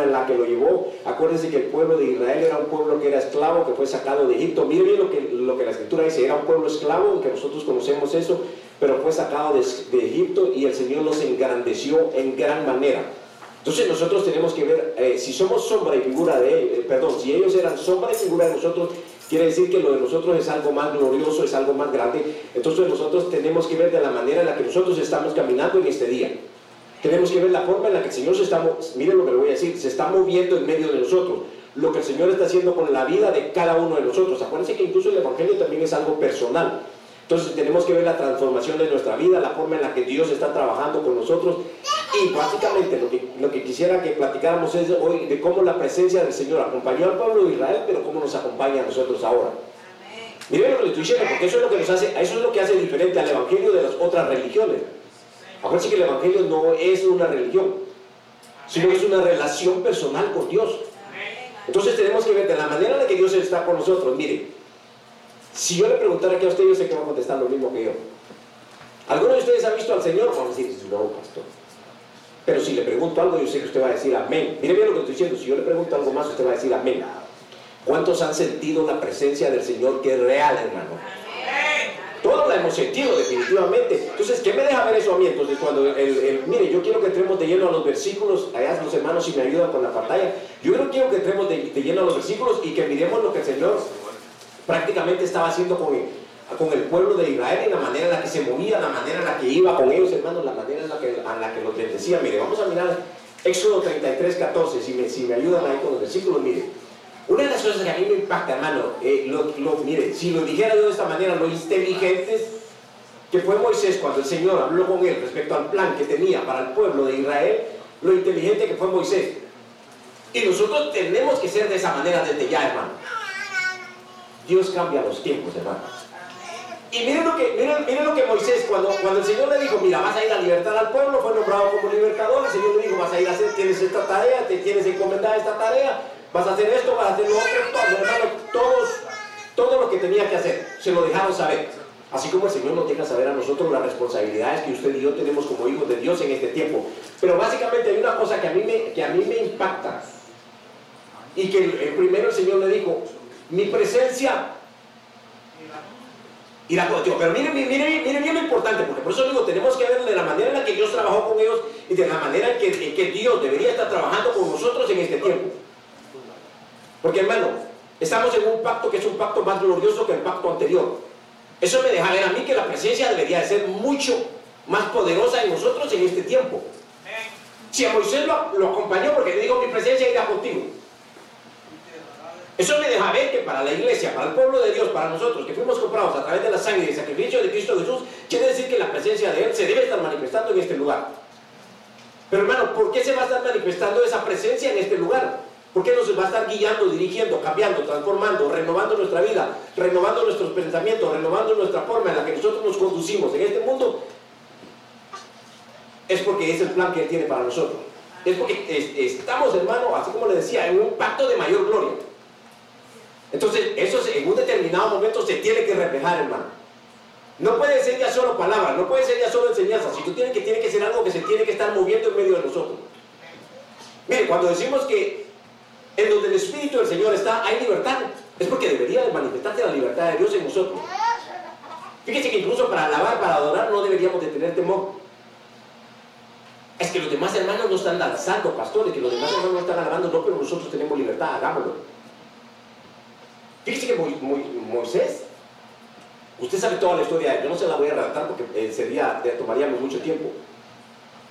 forma en la que lo llevó. Acuérdense que el pueblo de Israel era un pueblo que era esclavo, que fue sacado de Egipto. Miren bien lo que, lo que la escritura dice, era un pueblo esclavo, que nosotros conocemos eso, pero fue sacado de, de Egipto y el Señor los engrandeció en gran manera. Entonces nosotros tenemos que ver, eh, si somos sombra y figura de ellos, eh, perdón, si ellos eran sombra y figura de nosotros, quiere decir que lo de nosotros es algo más glorioso, es algo más grande. Entonces nosotros tenemos que ver de la manera en la que nosotros estamos caminando en este día. Tenemos que ver la forma en la que el Señor se está, miren lo que le voy a decir, se está moviendo en medio de nosotros. Lo que el Señor está haciendo con la vida de cada uno de nosotros. Acuérdense que incluso el Evangelio también es algo personal. Entonces tenemos que ver la transformación de nuestra vida, la forma en la que Dios está trabajando con nosotros. Y básicamente lo que, lo que quisiera que platicáramos es hoy de cómo la presencia del Señor acompañó al pueblo de Israel, pero cómo nos acompaña a nosotros ahora. Miren lo que le estoy diciendo, porque eso es lo que nos hace, eso es lo que hace diferente al Evangelio de las otras religiones. Acuérdense que el Evangelio no es una religión, sino que es una relación personal con Dios. Entonces tenemos que ver de la manera en la que Dios está con nosotros. Miren, si yo le preguntara aquí a usted, yo sé que va a contestar lo mismo que yo. ¿Alguno de ustedes ha visto al Señor? Vamos a decir, no, pastor. Pero si le pregunto algo, yo sé que usted va a decir amén. Mire bien lo que estoy diciendo. Si yo le pregunto algo más, usted va a decir amén. ¿Cuántos han sentido la presencia del Señor que es real, hermano? Todos la hemos sentido, definitivamente. Entonces, ¿qué me deja ver eso a mí? Entonces, cuando el, mire, yo quiero que entremos de lleno a los versículos, allá los hermanos si me ayudan con la pantalla, yo no quiero que entremos de, de lleno a los versículos y que miremos lo que el Señor prácticamente estaba haciendo con con el pueblo de Israel y la manera en la que se movía, la manera en la que iba con ellos, hermanos, la manera en la que, a la que los bendecía. Mire, vamos a mirar Éxodo 33, 14, si me, si me ayudan ahí con los versículos, mire. Una de las cosas que a mí me impacta, hermano, eh, mire, si lo dijera yo de esta manera, lo inteligentes que fue Moisés cuando el Señor habló con él respecto al plan que tenía para el pueblo de Israel, lo inteligente que fue Moisés. Y nosotros tenemos que ser de esa manera desde ya, hermano. Dios cambia los tiempos, hermano. Y miren lo que, miren lo que Moisés, cuando, cuando el Señor le dijo, mira, vas a ir a libertar al pueblo, fue nombrado como libertador, el Señor le dijo, vas a ir a hacer, tienes esta tarea, te tienes encomendada esta tarea, vas a hacer esto, vas a hacer lo otro, todo, hermano, todos, todo lo que tenía que hacer, se lo dejaron saber. Así como el Señor nos deja saber a nosotros las responsabilidades que usted y yo tenemos como hijos de Dios en este tiempo. Pero básicamente hay una cosa que a mí me, que a mí me impacta. Y que el, primero el Señor le dijo, mi presencia irá contigo. Pero miren, miren, miren bien lo importante, porque por eso digo, tenemos que ver de la manera en la que Dios trabajó con ellos y de la manera en que, que Dios debería estar trabajando con nosotros en este tiempo. Porque hermano, estamos en un pacto que es un pacto más glorioso que el pacto anterior. Eso me deja ver a mí que la presencia debería ser mucho más poderosa en nosotros en este tiempo. Si a Moisés lo, lo acompañó porque le digo mi presencia irá contigo. Eso me deja ver que para la iglesia, para el pueblo de Dios, para nosotros que fuimos comprados a través de la sangre y el sacrificio de Cristo Jesús, quiere decir que la presencia de Él se debe estar manifestando en este lugar. Pero hermano, ¿por qué se va a estar manifestando esa presencia en este lugar? ¿Por qué nos va a estar guiando, dirigiendo, cambiando, transformando, renovando nuestra vida, renovando nuestros pensamientos, renovando nuestra forma en la que nosotros nos conducimos en este mundo? Es porque es el plan que Él tiene para nosotros. Es porque estamos, hermano, así como le decía, en un pacto de mayor gloria. Entonces, eso en un determinado momento se tiene que reflejar, hermano. No puede ser ya solo palabras, no puede ser ya solo enseñanza, sino tiene que, tiene que ser algo que se tiene que estar moviendo en medio de nosotros. Mire, cuando decimos que en donde el Espíritu del Señor está, hay libertad, es porque debería de manifestarse la libertad de Dios en nosotros. Fíjese que incluso para alabar, para adorar, no deberíamos de tener temor. Es que los demás hermanos no están danzando, pastores, que los demás hermanos no están alabando, no, pero nosotros tenemos libertad, hagámoslo. Fíjese que Moisés, usted sabe toda la historia, yo no se la voy a relatar porque eh, sería, tomaríamos mucho tiempo.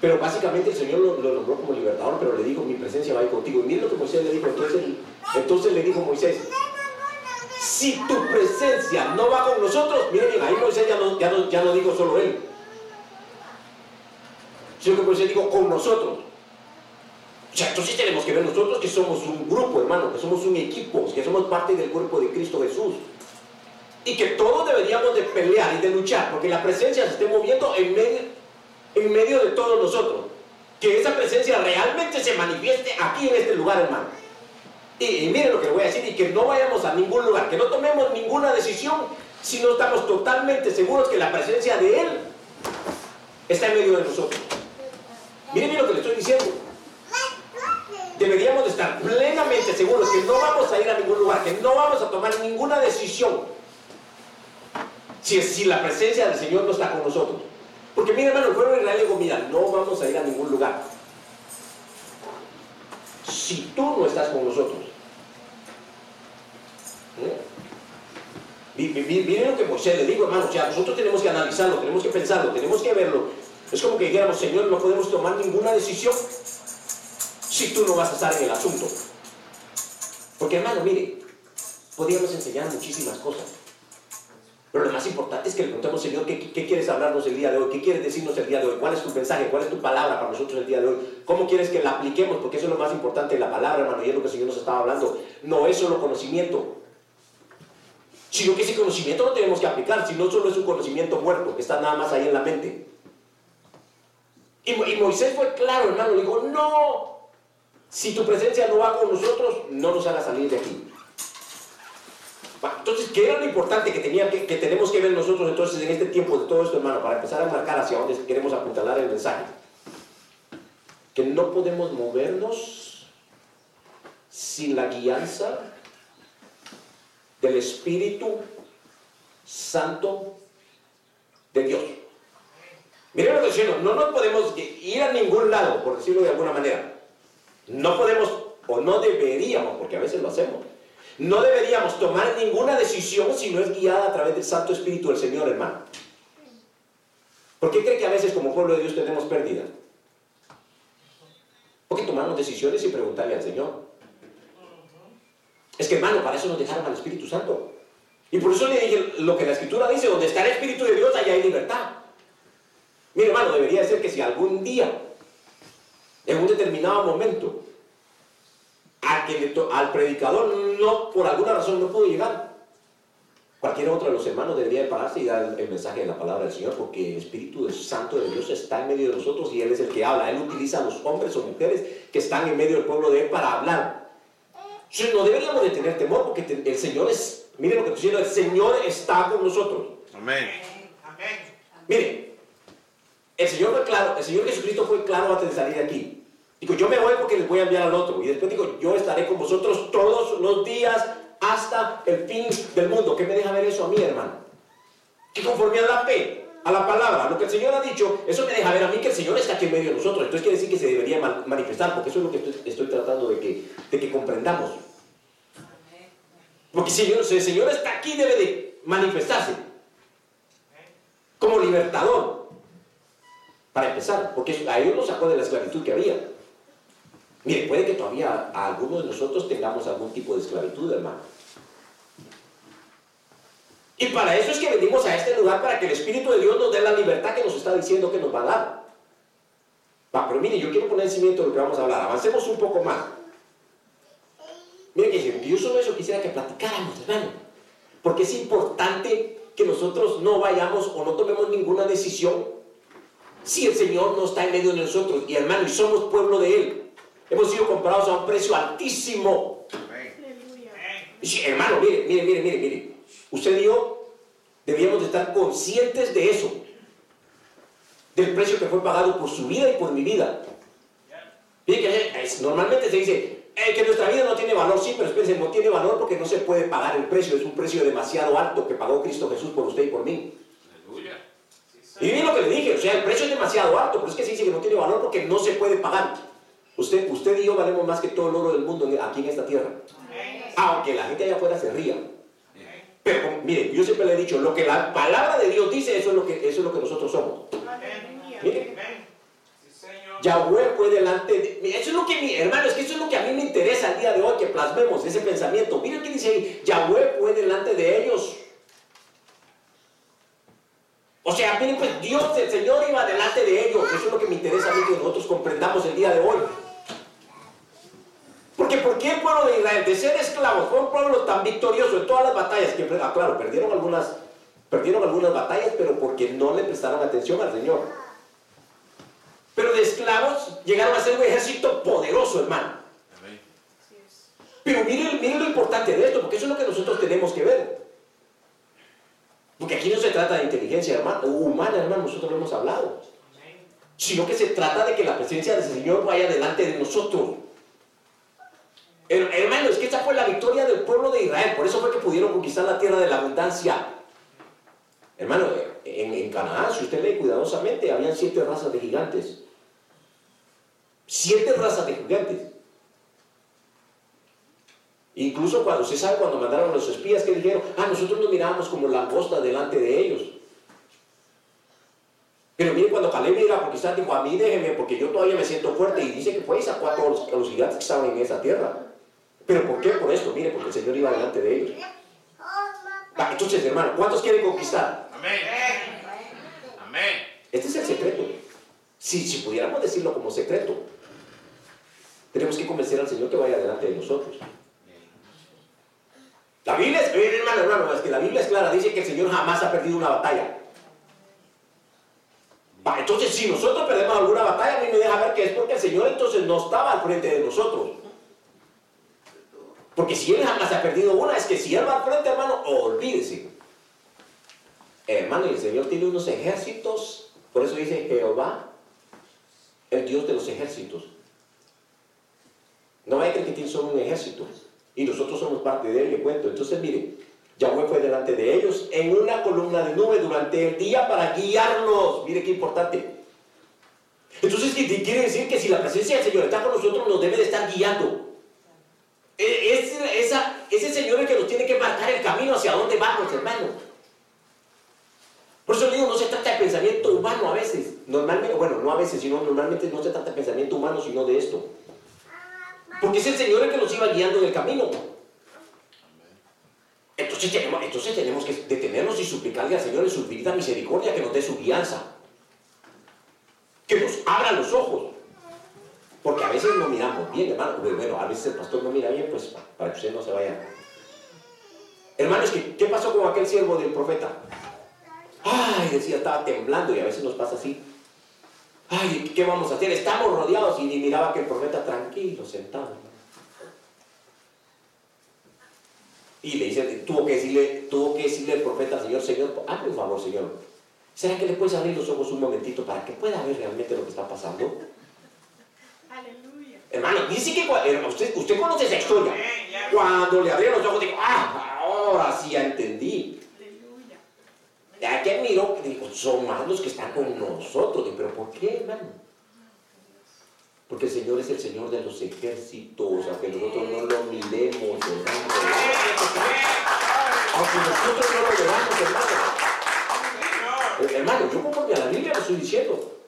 Pero básicamente el Señor lo, nombró como libertador, pero le dijo, mi presencia va a ir contigo. Y miren lo que Moisés le dijo. Entonces, entonces le dijo Moisés, si tu presencia no va con nosotros, miren bien, ahí Moisés ya no, ya no, ya no dijo solo él. Sino que Moisés dijo con nosotros. O sea, entonces tenemos que ver nosotros que somos un grupo, hermano, que somos un equipo, que somos parte del cuerpo de Cristo Jesús. Y que todos deberíamos de pelear y de luchar, porque la presencia se esté moviendo en medio, en medio de todos nosotros. Que esa presencia realmente se manifieste aquí en este lugar, hermano. Y, y miren lo que voy a decir, y que no vayamos a ningún lugar, que no tomemos ninguna decisión si no estamos totalmente seguros que la presencia de Él está en medio de nosotros. Miren lo que le estoy diciendo. deberíamos de estar plenamente seguros que no vamos a ir a ningún lugar, que no vamos a tomar ninguna decisión si, si la presencia del Señor no está con nosotros. Porque mira hermano, el pueblo de Israel dijo, mira, no vamos a ir a ningún lugar. Si tú no estás con nosotros. ¿Eh? Miren lo que Moisés le dijo, hermano, o nosotros tenemos que analizarlo, tenemos que pensarlo, tenemos que verlo. Es como que dijéramos, Señor, no podemos tomar ninguna decisión si tú no vas a estar en el asunto. Porque hermano, mire, podríamos enseñar muchísimas cosas. Pero lo más importante es que le preguntemos, Señor, ¿qué, quieres hablarnos el día de hoy? ¿Qué quieres decirnos el día de hoy? ¿Cuál es tu mensaje? ¿Cuál es tu palabra para nosotros el día de hoy? ¿Cómo quieres que la apliquemos? Porque eso es lo más importante, la palabra, hermano, y es lo que el Señor nos estaba hablando. No es solo conocimiento. Sino que ese conocimiento lo tenemos que aplicar, si no solo es un conocimiento muerto, que está nada más ahí en la mente. Y, Moisés fue claro, hermano, le dijo, no, si tu presencia no va con nosotros, no nos haga salir de aquí. Entonces, ¿qué era lo importante que, tenía que, tenemos que ver nosotros entonces en este tiempo de todo esto, hermano, para empezar a marcar hacia dónde queremos apuntalar el mensaje? Que no podemos movernos sin la guianza del Espíritu Santo de Dios. Miren lo que diciendo, no nos podemos ir a ningún lado, por decirlo de alguna manera. No podemos o no deberíamos, porque a veces lo hacemos, no deberíamos tomar ninguna decisión si no es guiada a través del Santo Espíritu del Señor, hermano. ¿Por qué cree que a veces como pueblo de Dios tenemos pérdida? Porque tomamos decisiones sin preguntarle al Señor. Es que hermano, para eso nos dejaron al Espíritu Santo. Y por eso le dije lo que la Escritura dice, donde está el Espíritu de Dios, allá hay libertad. Mi hermano, debería ser que si algún día en un determinado momento, al predicador no, por alguna razón no pudo llegar, cualquier otro de los hermanos debería pararse y dar el, mensaje de la palabra del Señor, porque el Espíritu Santo de Dios está en medio de nosotros y Él es el que habla. Él utiliza a los hombres o mujeres que están en medio del pueblo de Él para hablar. Entonces no deberíamos de tener temor porque el Señor es, mire lo que estoy diciendo, el Señor está con nosotros. Amén. Mire, el Señor fue claro, el Señor Jesucristo fue claro antes de salir de aquí. Digo, yo me voy porque les voy a enviar al otro. Y después digo, yo estaré con vosotros todos los días hasta el fin del mundo. ¿Qué me deja ver eso a mí, hermano? Que conforme a la fe, a la palabra, lo que el Señor ha dicho, eso me deja ver a mí que el Señor está aquí en medio de nosotros. Entonces quiere decir que se debería manifestar, porque eso es lo que estoy, tratando de que, de que comprendamos. Porque si el Señor está aquí, debe de manifestarse como libertador. Para empezar, porque a ellos lo sacó de la esclavitud que había. Mire, puede que todavía algunos de nosotros tengamos algún tipo de esclavitud, hermano. Y para eso es que venimos a este lugar, para que el Espíritu de Dios nos dé la libertad que nos está diciendo que nos va a dar. Va, pero mire, yo quiero poner en cimiento lo que vamos a hablar. Avancemos un poco más. Mire que yo solo eso quisiera que platicáramos, hermano. Porque es importante que nosotros no vayamos o no tomemos ninguna decisión si el Señor no está en medio de nosotros. Y hermano, y somos pueblo de Él. Hemos sido comprados a un precio altísimo. hermano, mire, mire, mire, mire, mire. Usted y yo debíamos de estar conscientes de eso. Del precio que fue pagado por su vida y por mi vida. Mire que normalmente se dice eh, que nuestra vida no tiene valor, sí, pero espérense, no tiene valor porque no se puede pagar el precio. Es un precio demasiado alto que pagó Cristo Jesús por usted y por mí. Y miren lo que le dije, o sea, el precio es demasiado alto, pero es que se dice que no tiene valor porque no se puede pagar. Usted, usted y yo valemos más que todo el oro del mundo aquí en esta tierra. Aunque la gente allá afuera se ría. Pero mire, yo siempre le he dicho, lo que la palabra de Dios dice, eso es lo que, eso es lo que nosotros somos. Mire, Yahweh fue delante de... Eso es lo que mi hermano, es que eso es lo que a mí me interesa el día de hoy, que plasmemos ese pensamiento. Mire qué dice ahí, Yahweh fue delante de ellos. O sea, miren, pues Dios, el Señor iba delante de ellos. Eso es lo que me interesa a mí que nosotros comprendamos el día de hoy. Porque ¿por qué el pueblo de Israel, de ser esclavos, fue un pueblo tan victorioso en todas las batallas? Que, ah, claro, perdieron algunas, perdieron algunas batallas, pero porque no le prestaron atención al Señor. Pero de esclavos llegaron a ser un ejército poderoso, hermano. Pero miren, miren lo importante de esto, porque eso es lo que nosotros tenemos que ver. Porque aquí no se trata de inteligencia humana, hermano, nosotros lo hemos hablado. Sino que se trata de que la presencia del Señor vaya delante de nosotros. Hermano, es que esa fue la victoria del pueblo de Israel. Por eso fue que pudieron conquistar la tierra de la abundancia. Hermano, en, en Canaán, si usted lee cuidadosamente, habían siete razas de gigantes. Siete razas de gigantes. Incluso cuando se sabe cuando mandaron a los espías que dijeron, ah, nosotros nos mirábamos como la costa delante de ellos. Pero mire, cuando Caleb iba a conquistar, dijo, a mí déjeme, porque yo todavía me siento fuerte. Y dice que fue y sacó a todos los, gigantes que estaban en esa tierra. ¿Pero por qué? Por esto, mire, porque el Señor iba delante de ellos. entonces, hermano, ¿cuántos quieren conquistar? Amén. Amén. Este es el secreto. Si, si pudiéramos decirlo como secreto, tenemos que convencer al Señor que vaya delante de nosotros. La Biblia es, hermano, hermano, es que la Biblia es clara, dice que el Señor jamás ha perdido una batalla. entonces, si nosotros perdemos alguna batalla, a mí me deja ver que es porque el Señor entonces no estaba al frente de nosotros. Porque si Él jamás ha perdido una, es que si Él va al frente, hermano, olvídese. Hermano, y el Señor tiene unos ejércitos, por eso dice Jehová, el Dios de los ejércitos. No hay que creer que solo un ejército. Y nosotros somos parte de él, le cuento. Entonces, miren, Yahweh fue delante de ellos en una columna de nube durante el día para guiarnos. Mire qué importante. Entonces, quiere decir que si la presencia del Señor está con nosotros, nos debe de estar guiando. E, esa, ese Señor el que nos tiene que marcar el camino hacia dónde vamos, hermano. Por eso digo, no se trata de pensamiento humano a veces. Normalmente, bueno, no a veces, sino normalmente no se trata de pensamiento humano, sino de esto. Porque es el Señor el que nos iba guiando en el camino. Entonces tenemos, entonces tenemos que detenernos y suplicarle al Señor en su infinita misericordia que nos dé su guianza. Que nos abra los ojos. Porque a veces no miramos bien, hermano. Bueno, a veces el pastor no mira bien, pues para que usted no se vaya. Hermanos, ¿qué pasó con aquel siervo del profeta? Ay, decía, estaba temblando y a veces nos pasa así ay, ¿qué vamos a hacer? Estamos rodeados y miraba que el profeta tranquilo, sentado. Y le dice, tuvo que decirle, tuvo que decirle el profeta Señor, Señor, hazme un favor, Señor. ¿Será que le puedes abrir los ojos un momentito para que pueda ver realmente lo que está pasando? Aleluya. Hermano, dice que usted, usted conoce esa historia. Cuando le abrieron los ojos, dijo, ah, ahora sí ya entendí. Ya que miró, dijo, son más los que están con nosotros. pero ¿por qué, hermano? Porque el Señor es el Señor de los ejércitos, aunque nosotros no lo miremos, hermano. Aunque nosotros no lo veamos, hermano. Hermano, yo conforme a la Biblia lo estoy diciendo.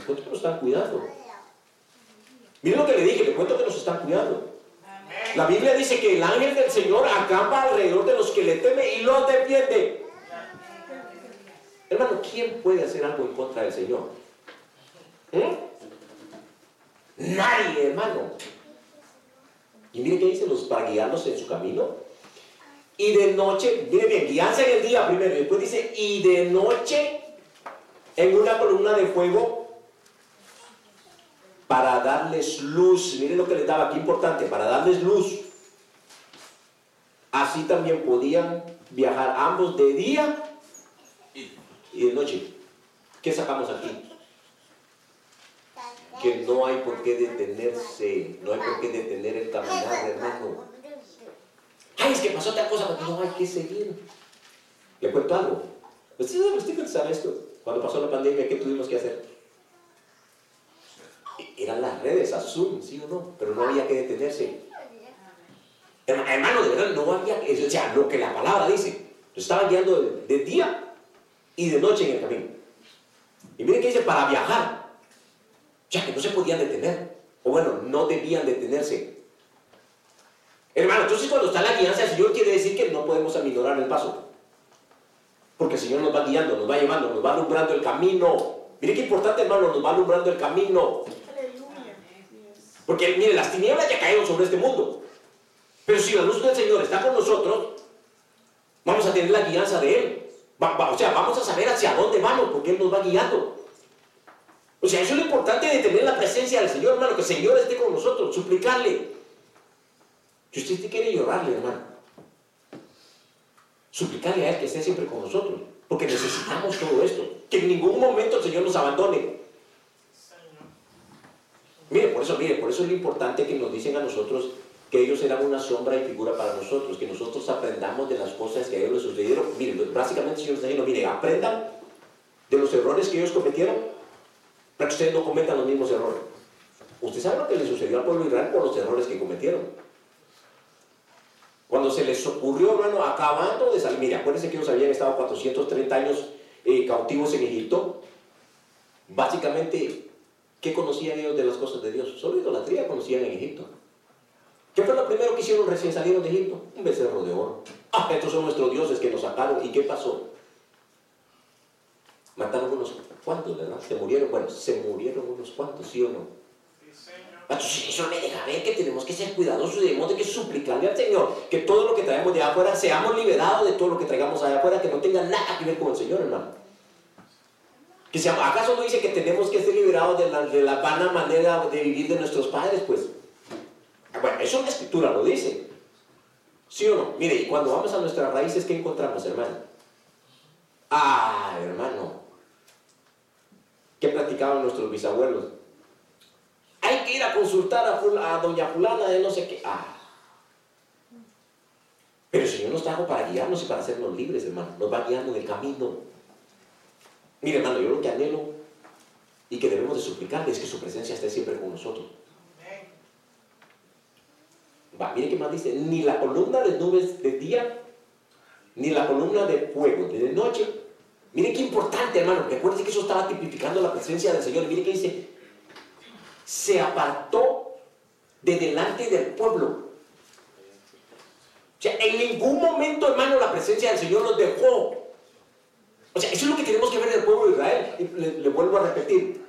Encuentro que nos están cuidando. Miren lo que le dije, le cuento que nos están cuidando. La Biblia dice que el ángel del Señor acampa alrededor de los que le temen y los defiende. Hermano, ¿quién puede hacer algo en contra del Señor? ¿Eh? Nadie, hermano. Y mire qué dice los para guiarlos en su camino. Y de noche, mire bien, guianza en el día primero. Y después dice, y de noche en una columna de fuego para darles luz. Miren lo que les daba, aquí importante, para darles luz. Así también podían viajar ambos de día y de noche. ¿Qué sacamos aquí? Que no hay por qué detenerse, no hay por qué detener el caminar, hermano. Ay, es que pasó otra cosa, pero no hay que seguir. Le cuento algo. ¿Usted, usted sabe esto? Cuando pasó la pandemia, ¿qué tuvimos que hacer? Las redes, a Zoom, sí o no, pero no había que detenerse. Hermano, de verdad, no había que, o sea, lo que la palabra dice, lo estaban guiando de, día y de noche en el camino. Y miren que dice, para viajar, ya que no se podían detener, o bueno, no debían detenerse. Hermano, entonces cuando está la guianza del Señor quiere decir que no podemos aminorar el paso. Porque el Señor nos va guiando, nos va llevando, nos va alumbrando el camino. Mire qué importante, hermano, nos va alumbrando el camino. Porque mire, las tinieblas ya cayeron sobre este mundo. Pero si la luz del Señor está con nosotros, vamos a tener la guianza de Él. o sea, vamos a saber hacia dónde vamos, porque Él nos va guiando. O sea, eso es lo importante de tener la presencia del Señor, hermano, que el Señor esté con nosotros, suplicarle. Si usted quiere llorarle, hermano, suplicarle a Él que esté siempre con nosotros, porque necesitamos todo esto, que en ningún momento el Señor nos abandone. Por eso, mire, por eso es lo importante que nos dicen a nosotros que ellos eran una sombra y figura para nosotros, que nosotros aprendamos de las cosas que a ellos les sucedieron. Mire, básicamente el Señor está diciendo, aprendan de los errores que ellos cometieron para que ustedes no cometan los mismos errores. Usted sabe lo que le sucedió al pueblo de Israel por los errores que cometieron. Cuando se les ocurrió, hermano, acabando de salir, mire, acuérdense que ellos habían estado 430 años eh, cautivos en Egipto. Básicamente, ¿qué conocían ellos de las cosas de Dios? Solo idolatría conocían en Egipto. ¿Qué fue lo primero que hicieron recién salieron de Egipto? Un becerro de oro. Ah, estos son nuestros dioses que nos sacaron. ¿Y qué pasó? Mataron unos cuantos, ¿verdad? Se murieron, bueno, se murieron unos cuantos, ¿sí o no? eso me deja ver que tenemos que ser cuidadosos y debemos de que suplicarle al Señor que todo lo que traemos de afuera seamos liberados de todo lo que traigamos allá afuera que no tenga nada que ver con el Señor, hermano. Que ¿Acaso no dice que tenemos que ser liberados de la, de la vana manera de vivir de nuestros padres? Pues, bueno, eso la escritura lo dice. ¿Sí o no? Mire, y cuando vamos a nuestras raíces, ¿qué encontramos, hermano? Ah, hermano. ¿Qué platicaban nuestros bisabuelos? Hay que ir a consultar a, doña fulana de no sé qué. Ah. Pero el Señor nos trajo para guiarnos y para hacernos libres, hermano. Nos va guiando en el camino. Mire, hermano, yo lo que anhelo y que debemos de suplicarle es que su presencia esté siempre con nosotros. Va, mire qué más dice, ni la columna de nubes de día, ni la columna de fuego de noche. Mire qué importante, hermano. Recuerde que eso estaba tipificando la presencia del Señor. Mire qué dice, se apartó de delante del pueblo. O sea, en ningún momento, hermano, la presencia del Señor nos dejó. O sea, eso es lo que tenemos que ver del pueblo de Israel. Le, le vuelvo a repetir.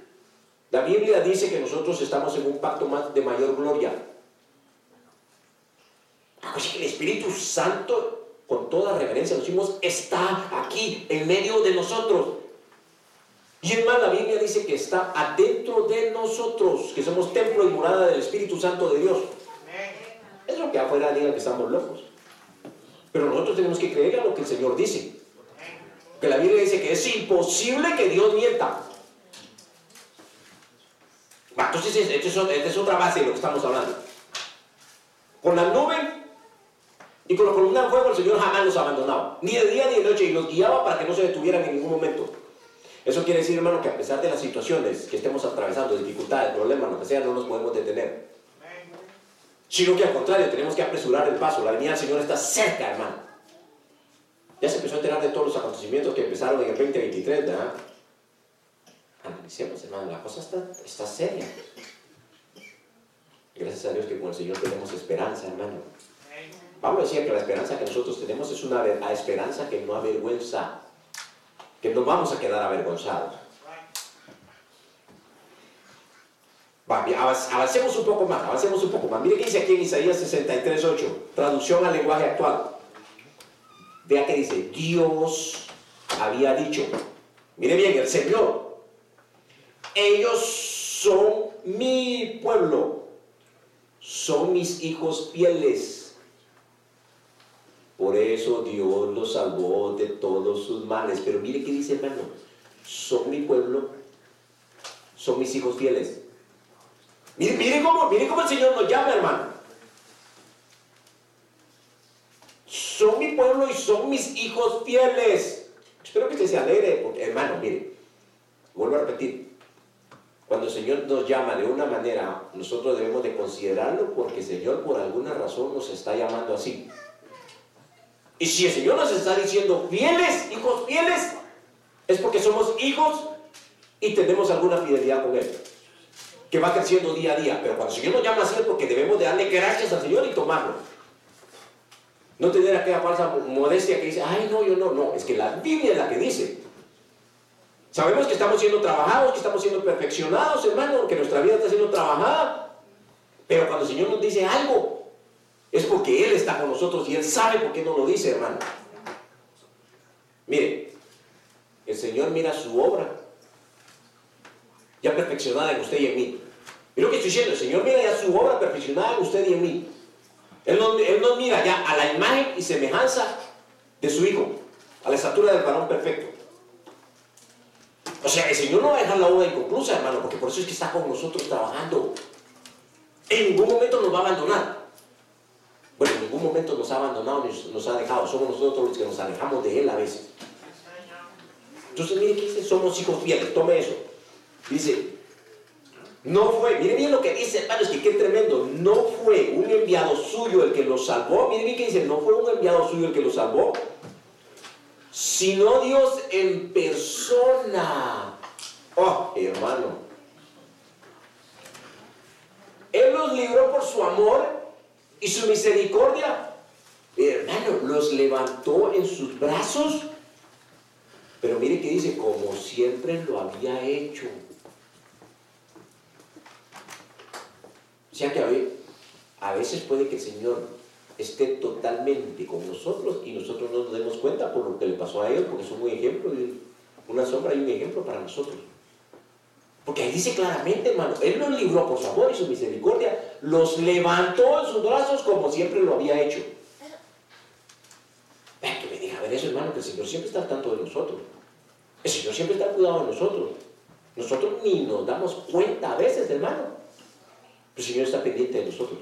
La Biblia dice que nosotros estamos en un pacto más de mayor gloria. Así que el Espíritu Santo, con toda reverencia, decimos, está aquí, en medio de nosotros. Y es más, la Biblia dice que está adentro de nosotros, que somos templo y morada del Espíritu Santo de Dios. Es lo que afuera diga que estamos locos. Pero nosotros tenemos que creer a lo que el Señor dice. Que la Biblia dice que es imposible que Dios mienta. Entonces, esta es otra base de lo que estamos hablando. Con la nube y con la columna de fuego el Señor jamás los abandonaba. Ni de día ni de noche. Y los guiaba para que no se detuvieran en ningún momento. Eso quiere decir, hermano, que a pesar de las situaciones que estemos atravesando, dificultades, problemas, lo que sea, no nos podemos detener. Sino que al contrario, tenemos que apresurar el paso. La venida del Señor está cerca, hermano. Ya se empezó a enterar de todos los acontecimientos que empezaron en el 2023, ¿verdad? Analicemos, hermano, la cosa está, está seria. Gracias a Dios que con el Señor tenemos esperanza, hermano. Pablo decía que la esperanza que nosotros tenemos es una esperanza que no avergüenza que nos vamos a quedar avergonzados. avancemos un poco más, avancemos un poco más. Mire qué dice aquí en Isaías 63.8, traducción al lenguaje actual. Vea que dice, Dios había dicho, mire bien, el Señor, ellos son mi pueblo, son mis hijos fieles por eso Dios los salvó de todos sus males. Pero mire qué dice hermano. Son mi pueblo, son mis hijos fieles. Mire, mire, cómo, mire cómo el Señor nos llama, hermano. Son mi y son mis hijos fieles. Espero que usted se alegre, porque, hermano, mire, vuelvo a repetir. Cuando el Señor nos llama de una manera, nosotros debemos de considerarlo porque el Señor por alguna razón nos está llamando así. Y si el Señor nos está diciendo fieles, hijos fieles, es porque somos hijos y tenemos alguna fidelidad con Él, que va creciendo día a día. Pero cuando el Señor nos llama así es porque debemos de darle gracias al Señor y tomarlo. No tener aquella falsa modestia que dice, ay, no, yo no, no. Es que la Biblia es la que dice. Sabemos que estamos siendo trabajados, que estamos siendo perfeccionados, hermano, que nuestra vida está siendo trabajada. Pero cuando el Señor nos dice algo, es porque Él está con nosotros y Él sabe por qué no lo dice, hermano. Mire, el Señor mira su obra ya perfeccionada en usted y en mí. Y lo que estoy diciendo, el Señor mira ya su obra perfeccionada en usted y en mí. Él no, él no mira ya a la imagen y semejanza de su Hijo, a la estatura del varón perfecto. O sea, el Señor no va a dejar la obra inconclusa, hermano, porque por eso es que está con nosotros trabajando. En ningún momento nos va a abandonar. Bueno, en ningún momento nos ha abandonado ni nos ha dejado. Somos nosotros los que nos alejamos de Él a veces. Entonces, mire que dice, somos hijos fieles. Tome eso. Dice, no fue, mire bien lo que dice, hermano, es que qué tremendo. No fue un enviado suyo el que lo salvó. Mire bien que dice, no fue un enviado suyo el que lo salvó, sino Dios en persona. Oh, hermano. Él los libró por su amor y su misericordia. Hermano, los levantó en sus brazos. Pero mire que dice, como siempre lo había hecho. Sea que a veces puede que el Señor esté totalmente con nosotros y nosotros no nos demos cuenta por lo que le pasó a ellos, porque es un ejemplo, una sombra y un ejemplo para nosotros. Porque ahí dice claramente, hermano, Él los libró por su amor y su misericordia, los levantó en sus brazos como siempre lo había hecho. Vean que me diga, a ver eso, hermano, que el Señor siempre está al tanto de nosotros. El Señor siempre está cuidado de nosotros. Nosotros ni nos damos cuenta a veces, hermano. El Señor está pendiente de nosotros.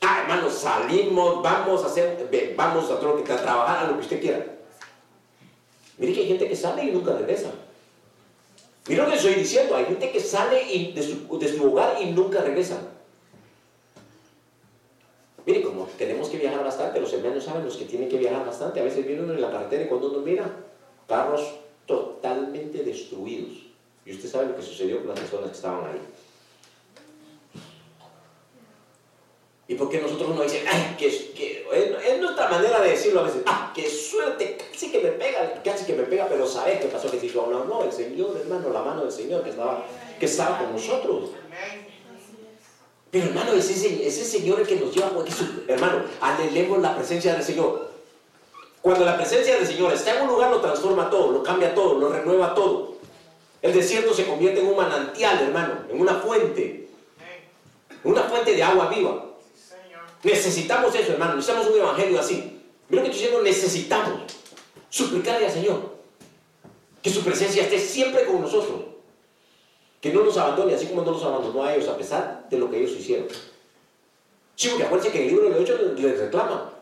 Ah, hermano, salimos, vamos a hacer, vamos a, a trabajar a lo que usted quiera. Mire que hay gente que sale y nunca regresa. Mira lo que estoy diciendo, hay gente que sale de, su, hogar y nunca regresa. Mire, como tenemos que viajar bastante, los hermanos saben los que tienen que viajar bastante, a veces viene uno en la carretera y cuando uno mira, carros totalmente destruidos. Y usted sabe lo que sucedió con las personas que estaban ahí. ¿Y por qué nosotros no dicen, ay, que, es, nuestra manera de decirlo a veces, ah, qué suerte, casi que me pega, casi que me pega, pero ¿sabes qué pasó? Que dijo, no, no, el Señor, hermano, la mano del Señor que estaba, que estaba con nosotros. Pero hermano, ese, ese Señor el que nos lleva, porque hermano, anhelemos la presencia del Señor. Cuando la presencia del Señor está en un lugar, lo transforma todo, lo cambia todo, lo renueva todo. El desierto se convierte en un manantial, hermano, en una fuente, una fuente de agua viva. Necesitamos eso, hermano. Necesitamos un evangelio así. Mira lo que estoy diciendo, necesitamos suplicarle al Señor que su presencia esté siempre con nosotros. Que no nos abandone, así como no nos abandonó a ellos, a pesar de lo que ellos hicieron. Sí, porque acuérdense que el libro de los Hechos les reclama.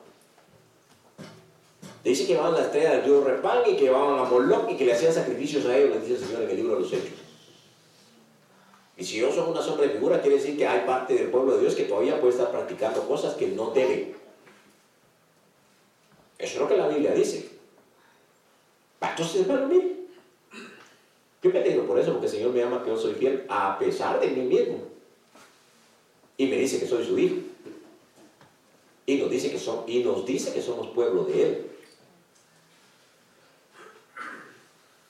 Le dice que llevaban la estrella del río Repán y que llevaban a Moloch y que le hacían sacrificios a ellos, le dice el Señor en el libro de los Hechos. Y si yo soy una sombra de figura, quiere decir que hay parte del pueblo de Dios que todavía puede estar practicando cosas que no debe. Eso es lo que la Biblia dice. Entonces, hermano, mire. Yo me alegro por eso, porque el Señor me llama que yo soy fiel a pesar de mí mismo. Y me dice que soy su hijo. Y nos dice que, son, y nos dice que somos pueblo de Él.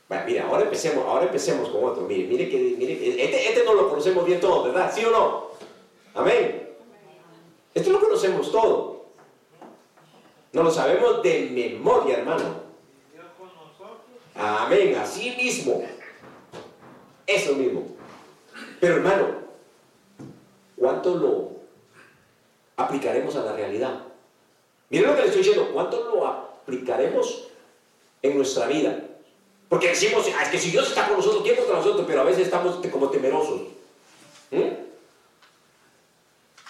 Bueno, mira, ahora empecemos, ahora empecemos con otro. Mire, mire que, mire, este, este no lo conocemos bien todo, ¿verdad? ¿Sí o no? Amén. Este lo conocemos todo. No lo sabemos de memoria, hermano. Amén, así mismo. Eso mismo. Pero hermano, ¿cuánto lo aplicaremos a la realidad? Miren lo que le estoy diciendo, ¿cuánto lo aplicaremos en nuestra vida? Porque decimos, ah, es que si Dios está con nosotros, ¿quién contra nosotros? Pero a veces estamos como temerosos. ¿Mm?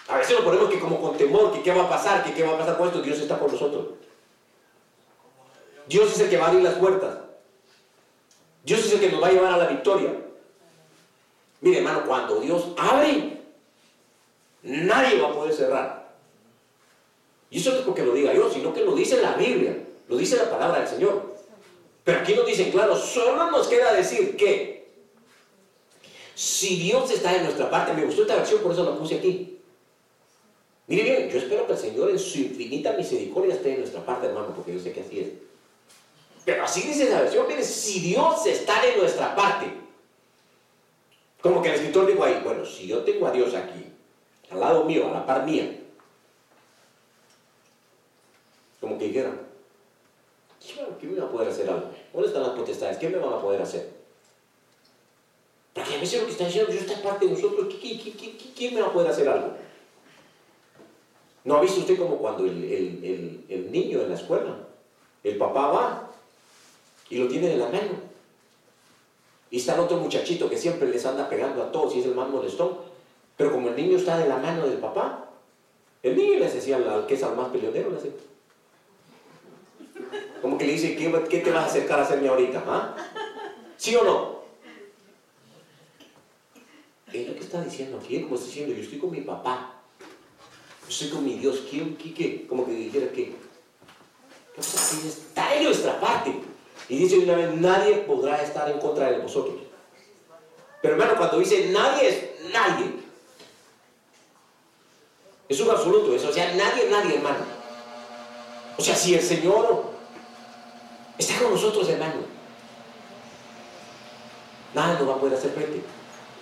A veces nos ponemos que como con temor, que qué va a pasar, que qué va a pasar con esto, Dios está con nosotros. Dios es el que va a abrir las puertas. Dios es el que nos va a llevar a la victoria. Mire, hermano, cuando Dios abre, nadie va a poder cerrar. Y eso no es porque lo diga yo, sino que lo dice la Biblia, lo dice la palabra del Señor. Pero aquí nos dicen claro, solo nos queda decir que si Dios está en nuestra parte, me gustó esta versión, por eso la puse aquí. Mire bien, yo espero que el Señor en su infinita misericordia esté en nuestra parte, hermano, porque yo sé que así es. Pero así dice esa versión, mire, si Dios está en nuestra parte, como que el escritor dijo ahí, bueno, si yo tengo a Dios aquí, al lado mío, a la par mía, como que dijeron, ¿quién me va a poder hacer algo? ¿Dónde están las potestades? ¿Qué me van a poder hacer? Porque a veces lo que está diciendo, yo estoy parte de nosotros, ¿quién me va a poder hacer algo? ¿No ha visto usted como cuando el, niño en la escuela, el papá va y lo tiene en la mano Y está el otro muchachito que siempre les anda pegando a todos y es el más molestón. Pero como el niño está de la mano del papá, el niño les decía al que es al más peleonero, le decía. Como que le dice, ¿qué, te vas a acercar a hacerme ahorita? ¿Ah? ¿Sí o no? Es lo está diciendo aquí, como está diciendo, yo estoy con mi papá, yo estoy con mi Dios, ¿quién, qué, qué? Como que dijera que, ¿qué está en nuestra parte? Y dice una vez, nadie podrá estar en contra de vosotros. Pero hermano, cuando dice nadie es nadie. Es un absoluto eso. O sea, nadie es nadie, hermano. O sea, si el Señor está con nosotros, hermano, nada nos va a poder hacer frente.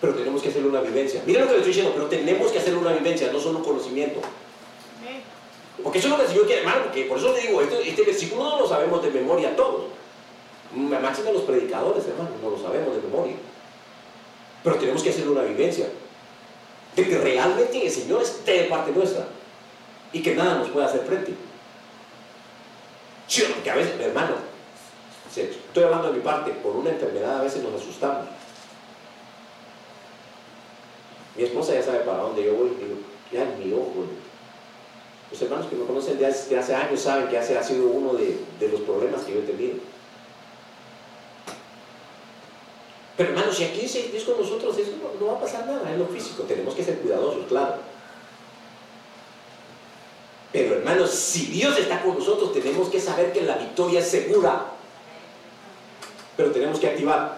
Pero tenemos que hacerle una vivencia. Miren lo que le estoy diciendo, pero tenemos que hacerle una vivencia, no solo un conocimiento. Porque eso es lo que el Señor quiere, hermano, porque por eso le digo, este, este versículo no lo sabemos de memoria todos. Máximo los predicadores, hermano, no lo sabemos de memoria. Pero tenemos que hacer una vivencia de que realmente el Señor esté de parte nuestra y que nada nos pueda hacer frente. Sí, porque a veces, hermano, estoy hablando de mi parte, por una enfermedad a veces nos asustamos. Mi esposa ya sabe para dónde yo voy, digo, ya mi ojo. Los hermanos que me conocen de hace, hace años saben que ha sido uno de, de los problemas que yo he tenido Pero hermanos, si aquí dice Dios con nosotros, eso no, va a pasar nada en lo físico. Tenemos que ser cuidadosos, claro. Pero hermanos, si Dios está con nosotros, tenemos que saber que la victoria es segura. Pero tenemos que activar.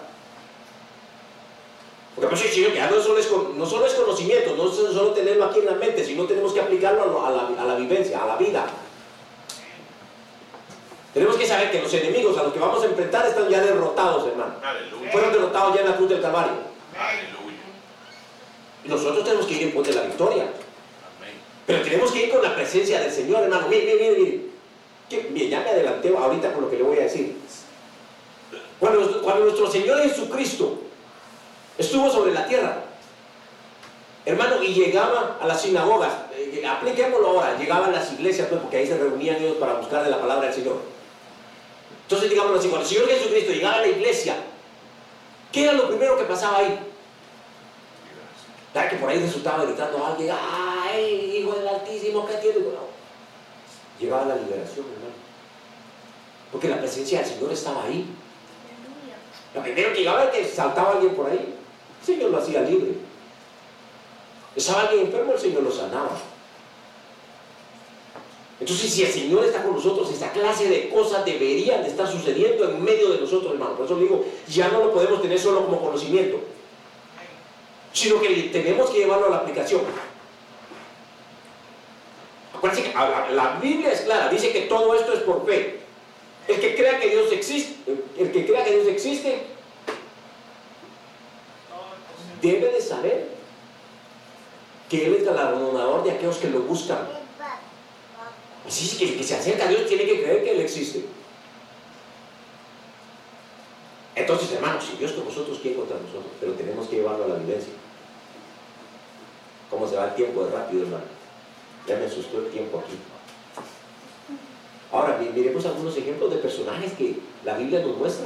Porque pues, que ya no solo, es, no solo es conocimiento, no es solo tenerlo aquí en la mente, sino tenemos que aplicarlo a, la, a la vivencia, a la vida. Tenemos que saber que los enemigos a los que vamos a enfrentar están ya derrotados, hermano. Fueron derrotados ya en la cruz del Calvario. Y nosotros tenemos que ir en pos de la victoria. Pero tenemos que ir con la presencia del Señor, hermano. Mire, mire, mire. Bien, ya me adelanté ahorita con lo que le voy a decir. Cuando, nuestro Señor Jesucristo estuvo sobre la tierra, hermano, y llegaba a las sinagogas, eh, apliquémoslo ahora, llegaban a las iglesias, pues, porque ahí se reunían ellos para buscar de la palabra del Señor. Entonces, digamos así, cuando el Señor Jesucristo llegaba a la iglesia, ¿qué era lo primero que pasaba ahí? ¿Verdad que por ahí resultaba gritando a alguien, ¡ay, hijo del Altísimo, qué tiene? llegaba la liberación, hermano. Porque la presencia del Señor estaba ahí. Lo primero que llegaba era que saltaba alguien por ahí. El Señor lo hacía libre. Estaba alguien enfermo, el Señor lo sanaba. Entonces, si el Señor está con nosotros, esta clase de cosas deberían de estar sucediendo en medio de nosotros, hermano. Por eso digo, ya no lo podemos tener solo como conocimiento, sino que tenemos que llevarlo a la aplicación. Acuérdense que la Biblia es clara, dice que todo esto es por fe. El que crea que Dios existe, el que crea que Dios existe, debe de saber que Él es galardonador de aquellos que lo buscan. Así que el que se acerca a Dios tiene que creer que Él existe. Entonces, hermanos, si Dios con nosotros, ¿quién contra nosotros? Pero tenemos que llevarlo a la vivencia. ¿Cómo se va el tiempo de rápido, hermano? Ya me asustó el tiempo aquí. Ahora, miremos algunos ejemplos de personajes que la Biblia nos muestra.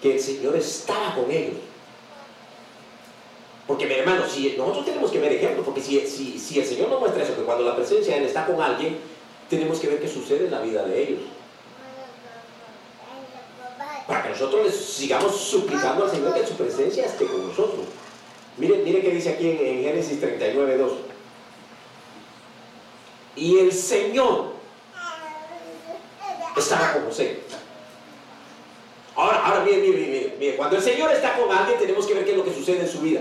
Que el Señor estaba con ellos. Porque, mi hermano, si nosotros tenemos que ver ejemplos, porque si, el Señor nos muestra eso, que cuando la presencia de Él está con alguien, tenemos que ver qué sucede en la vida de ellos. Para que nosotros les sigamos suplicando al Señor que su presencia esté con nosotros. Miren, miren qué dice aquí en, Génesis 39, 2. Y el Señor estaba con José. Ahora, ahora miren, miren, miren, miren, cuando el Señor está con alguien tenemos que ver qué es lo que sucede en su vida.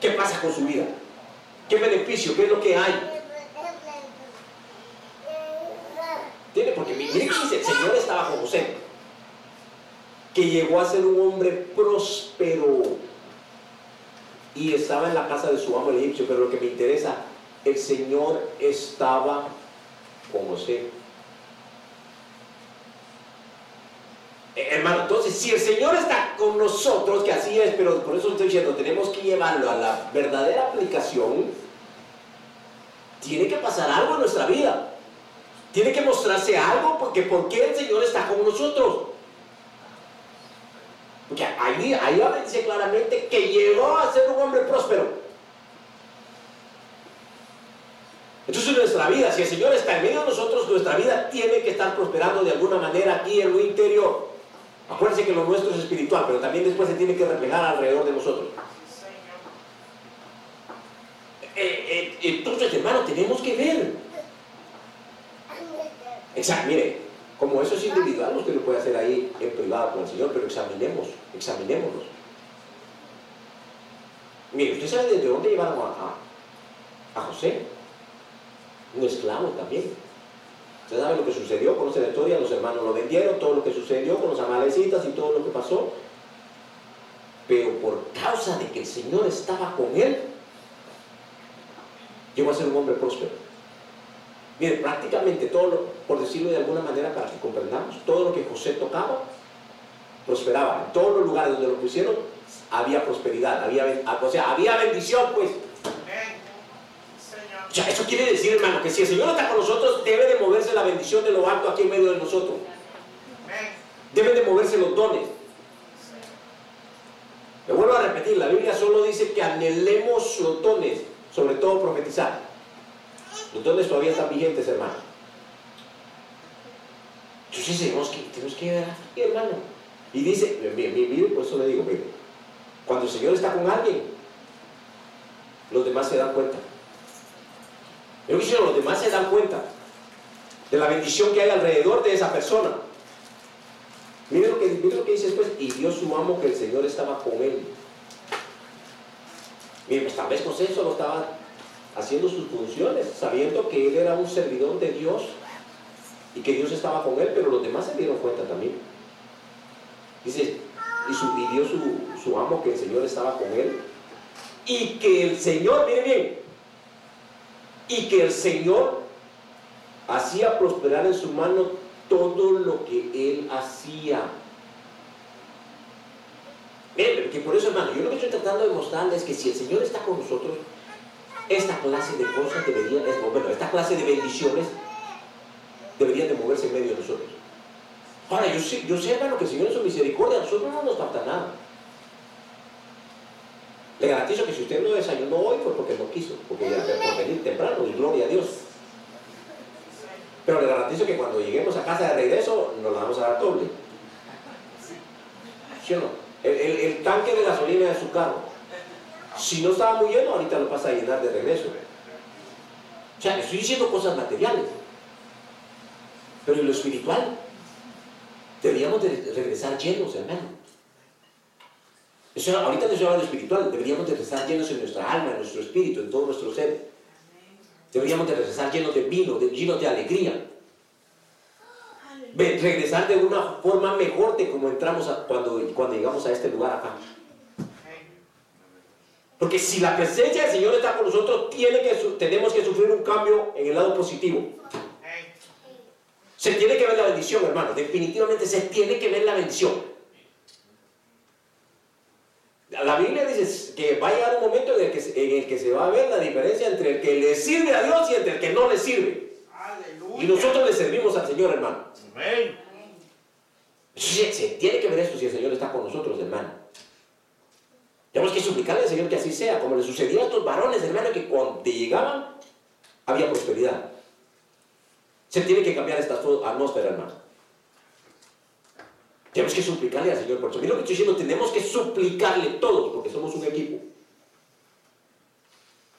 ¿Qué pasa con su vida? ¿Qué beneficio? ¿Qué es lo que hay? Tiene, porque miren que el Señor estaba con José, que llegó a ser un hombre próspero y estaba en la casa de su amo el egipcio, pero lo que me interesa, el Señor estaba con José. Eh, entonces, si el Señor está con nosotros, que así es, pero por eso estoy diciendo, tenemos que llevarlo a la verdadera aplicación, tiene que pasar algo en nuestra vida. Tiene que mostrarse algo porque ¿por qué el Señor está con nosotros? Porque ahí, ahí dice claramente que llegó a ser un hombre próspero. Entonces nuestra vida, si el Señor está en medio de nosotros, nuestra vida tiene que estar prosperando de alguna manera aquí en lo interior. Acuérdense que lo nuestro es espiritual, pero también después se tiene que reflejar alrededor de nosotros. Eh, eh, entonces, hermano, tenemos que ver. Exacto, mire, como eso es individual, usted lo puede hacer ahí en privado con el Señor, pero examinemos, examinémonos. Mire, ¿usted sabe desde dónde llevaron a, a José? un esclavo también. Usted sabe lo que sucedió, conoce la historia, los hermanos lo vendieron, todo lo que sucedió con los amalecitas y todo lo que pasó. Pero por causa de que el Señor estaba con él, llegó a ser un hombre próspero. Mire, prácticamente todo, lo, por decirlo de alguna manera para que comprendamos, todo lo que José tocaba prosperaba. En todos los lugares donde lo pusieron había prosperidad, había, o sea, había bendición, pues. Eso quiere decir, hermano, que si el Señor está con nosotros, debe de moverse la bendición de lo alto aquí en medio de nosotros. Deben de moverse los dones. Me vuelvo a repetir, la Biblia solo dice que anhelemos los dones, sobre todo profetizar. Los dones todavía están vigentes, hermano. Entonces tenemos que, tenemos que ver aquí, hermano. Y dice, mire, por eso le digo, mire, cuando el Señor está con alguien, los demás se dan cuenta. Yo quisiera los demás se dan cuenta de la bendición que hay alrededor de esa persona. Miren lo que, lo que dice después, y Dios su amo que el Señor estaba con él. Miren, pues tal vez José solo estaba haciendo sus funciones, sabiendo que él era un servidor de Dios y que Dios estaba con él, pero los demás se dieron cuenta también. Dice, y, su, su, su amo que el Señor estaba con él y que el Señor, miren bien, y que el Señor hacía prosperar en su mano todo lo que él hacía. Miren, que por eso, hermano, yo lo que estoy tratando de mostrarles es que si el Señor está con nosotros, esta clase de cosas deberían, bueno, esta clase de bendiciones deberían de moverse en medio de nosotros. Ahora, yo sé, yo sé, hermano, que el Señor en su misericordia, a nosotros no nos falta nada. Le garantizo que si usted no desayunó hoy fue porque no quiso, porque ya por venir temprano, y gloria a Dios. Pero le garantizo que cuando lleguemos a casa de regreso, nos la vamos a dar doble. ¿Sí o no? El, tanque de gasolina de su carro, si no estaba muy lleno, ahorita lo pasa a llenar de regreso. O sea, estoy diciendo cosas materiales. Pero en lo espiritual, deberíamos de regresar llenos, hermano. Eso, ahorita no estoy espiritual, deberíamos de estar llenos en nuestra alma, en nuestro espíritu, en todo nuestro ser. Deberíamos de regresar llenos de vino, llenos de alegría. regresar de una forma mejor de como entramos cuando, cuando llegamos a este lugar acá. Porque si la presencia del Señor está con nosotros, tiene que, tenemos que sufrir un cambio en el lado positivo. Se tiene que ver la bendición, hermano. Definitivamente se tiene que ver la bendición. La Biblia dice que va a llegar un momento en el, que, se va a ver la diferencia entre el que le sirve a Dios y entre el que no le sirve. Y nosotros le servimos al Señor, hermano. Amén. Se, tiene que ver eso si el Señor está con nosotros, hermano. Tenemos que suplicarle al Señor que así sea, como le sucedió a estos varones, hermano, que cuando llegaban había prosperidad. Se tiene que cambiar esta atmósfera, hermano. Tenemos que suplicarle al Señor por eso. Mira lo que estoy diciendo, tenemos que suplicarle todos, porque somos un equipo.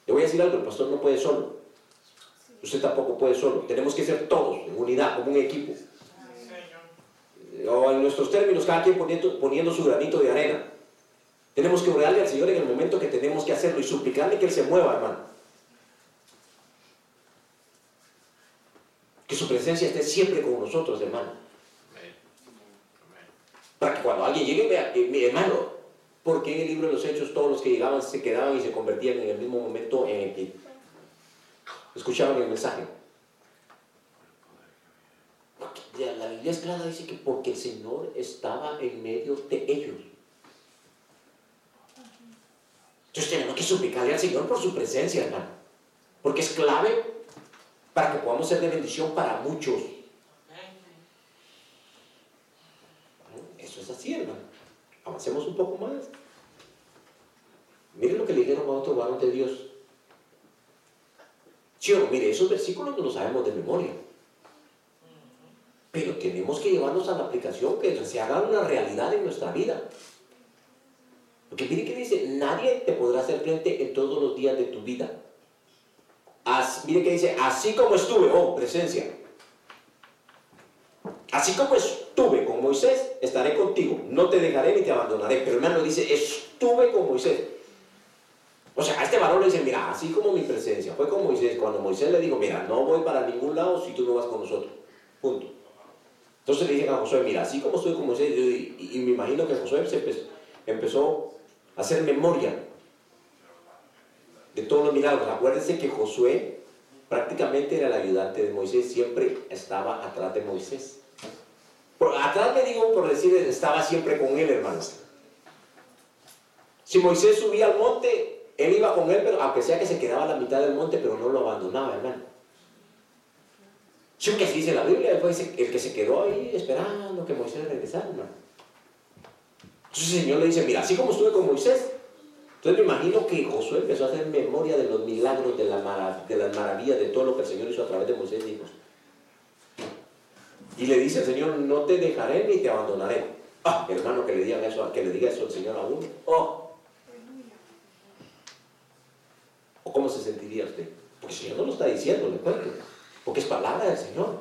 Le voy a decir algo, el pastor no puede solo. Usted tampoco puede solo. Tenemos que ser todos en unidad, como un equipo. O en nuestros términos, cada quien poniendo, poniendo su granito de arena. Tenemos que orarle al Señor en el momento que tenemos que hacerlo y suplicarle que Él se mueva, hermano. Que su presencia esté siempre con nosotros, hermano. Para que cuando alguien llegue vea, mi hermano, porque en el libro de los Hechos todos los que llegaban se quedaban y se convertían en el mismo momento en el que escuchaban el mensaje? La Biblia es clara, dice que porque el Señor estaba en medio de ellos. Entonces tenemos que suplicarle al Señor por su presencia, hermano. Porque es clave para que podamos ser de bendición para muchos. Así, hermano. Avancemos un poco más. Miren lo que le dijeron a otro varón de Dios. Sí, mire, esos versículos no los sabemos de memoria. Pero tenemos que llevarlos a la aplicación, que se haga una realidad en nuestra vida. Porque mire que dice, nadie te podrá hacer frente en todos los días de tu vida. mire que dice, así como estuve, oh, presencia. Así como estuve con Moisés, estaré contigo. No te dejaré ni te abandonaré. Pero hermano dice, estuve con Moisés. O sea, a este varón le dice, mira, así como mi presencia fue con Moisés, cuando Moisés le dijo, mira, no voy para ningún lado si tú no vas con nosotros. Punto. Entonces le dicen a Josué, mira, así como estoy con Moisés, y, me imagino que Josué empezó hacer memoria de todos los milagros. Acuérdense que Josué prácticamente era el ayudante de Moisés, siempre estaba atrás de Moisés. Por, atrás me digo por decir, estaba siempre con él, hermanos. Si Moisés subía al monte, él iba con él, pero aunque sea que se quedaba a la mitad del monte, pero no lo abandonaba, hermano. Sí, que así dice la Biblia, fue el que se quedó ahí esperando que Moisés regresara, hermano. Entonces el Señor le dice, mira, así como estuve con Moisés, entonces me imagino que Josué empezó a hacer memoria de los milagros, de, la de las maravillas, de todo lo que el Señor hizo a través de Moisés y hijos. Y le dice el Señor, no te dejaré ni te abandonaré. Ah, hermano, que le digan eso, que le diga eso al Señor a uno. Oh. ¿O cómo se sentiría usted? Porque el Señor no lo está diciendo, le cuento. Porque es palabra del Señor.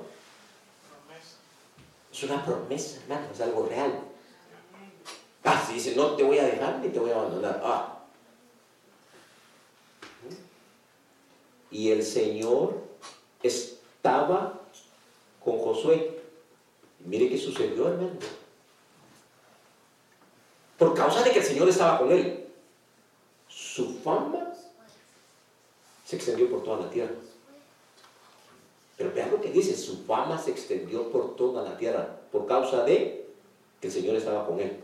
Es una promesa, hermano, es algo real. Ah, si dice, no te voy a dejar ni te voy a abandonar. Ah. Y el Señor estaba con Josué. Mire qué sucedió, hermano. Por causa de que el Señor estaba con él, su fama se extendió por toda la tierra. Pero vean lo que dice, su fama se extendió por toda la tierra por causa de que el Señor estaba con él.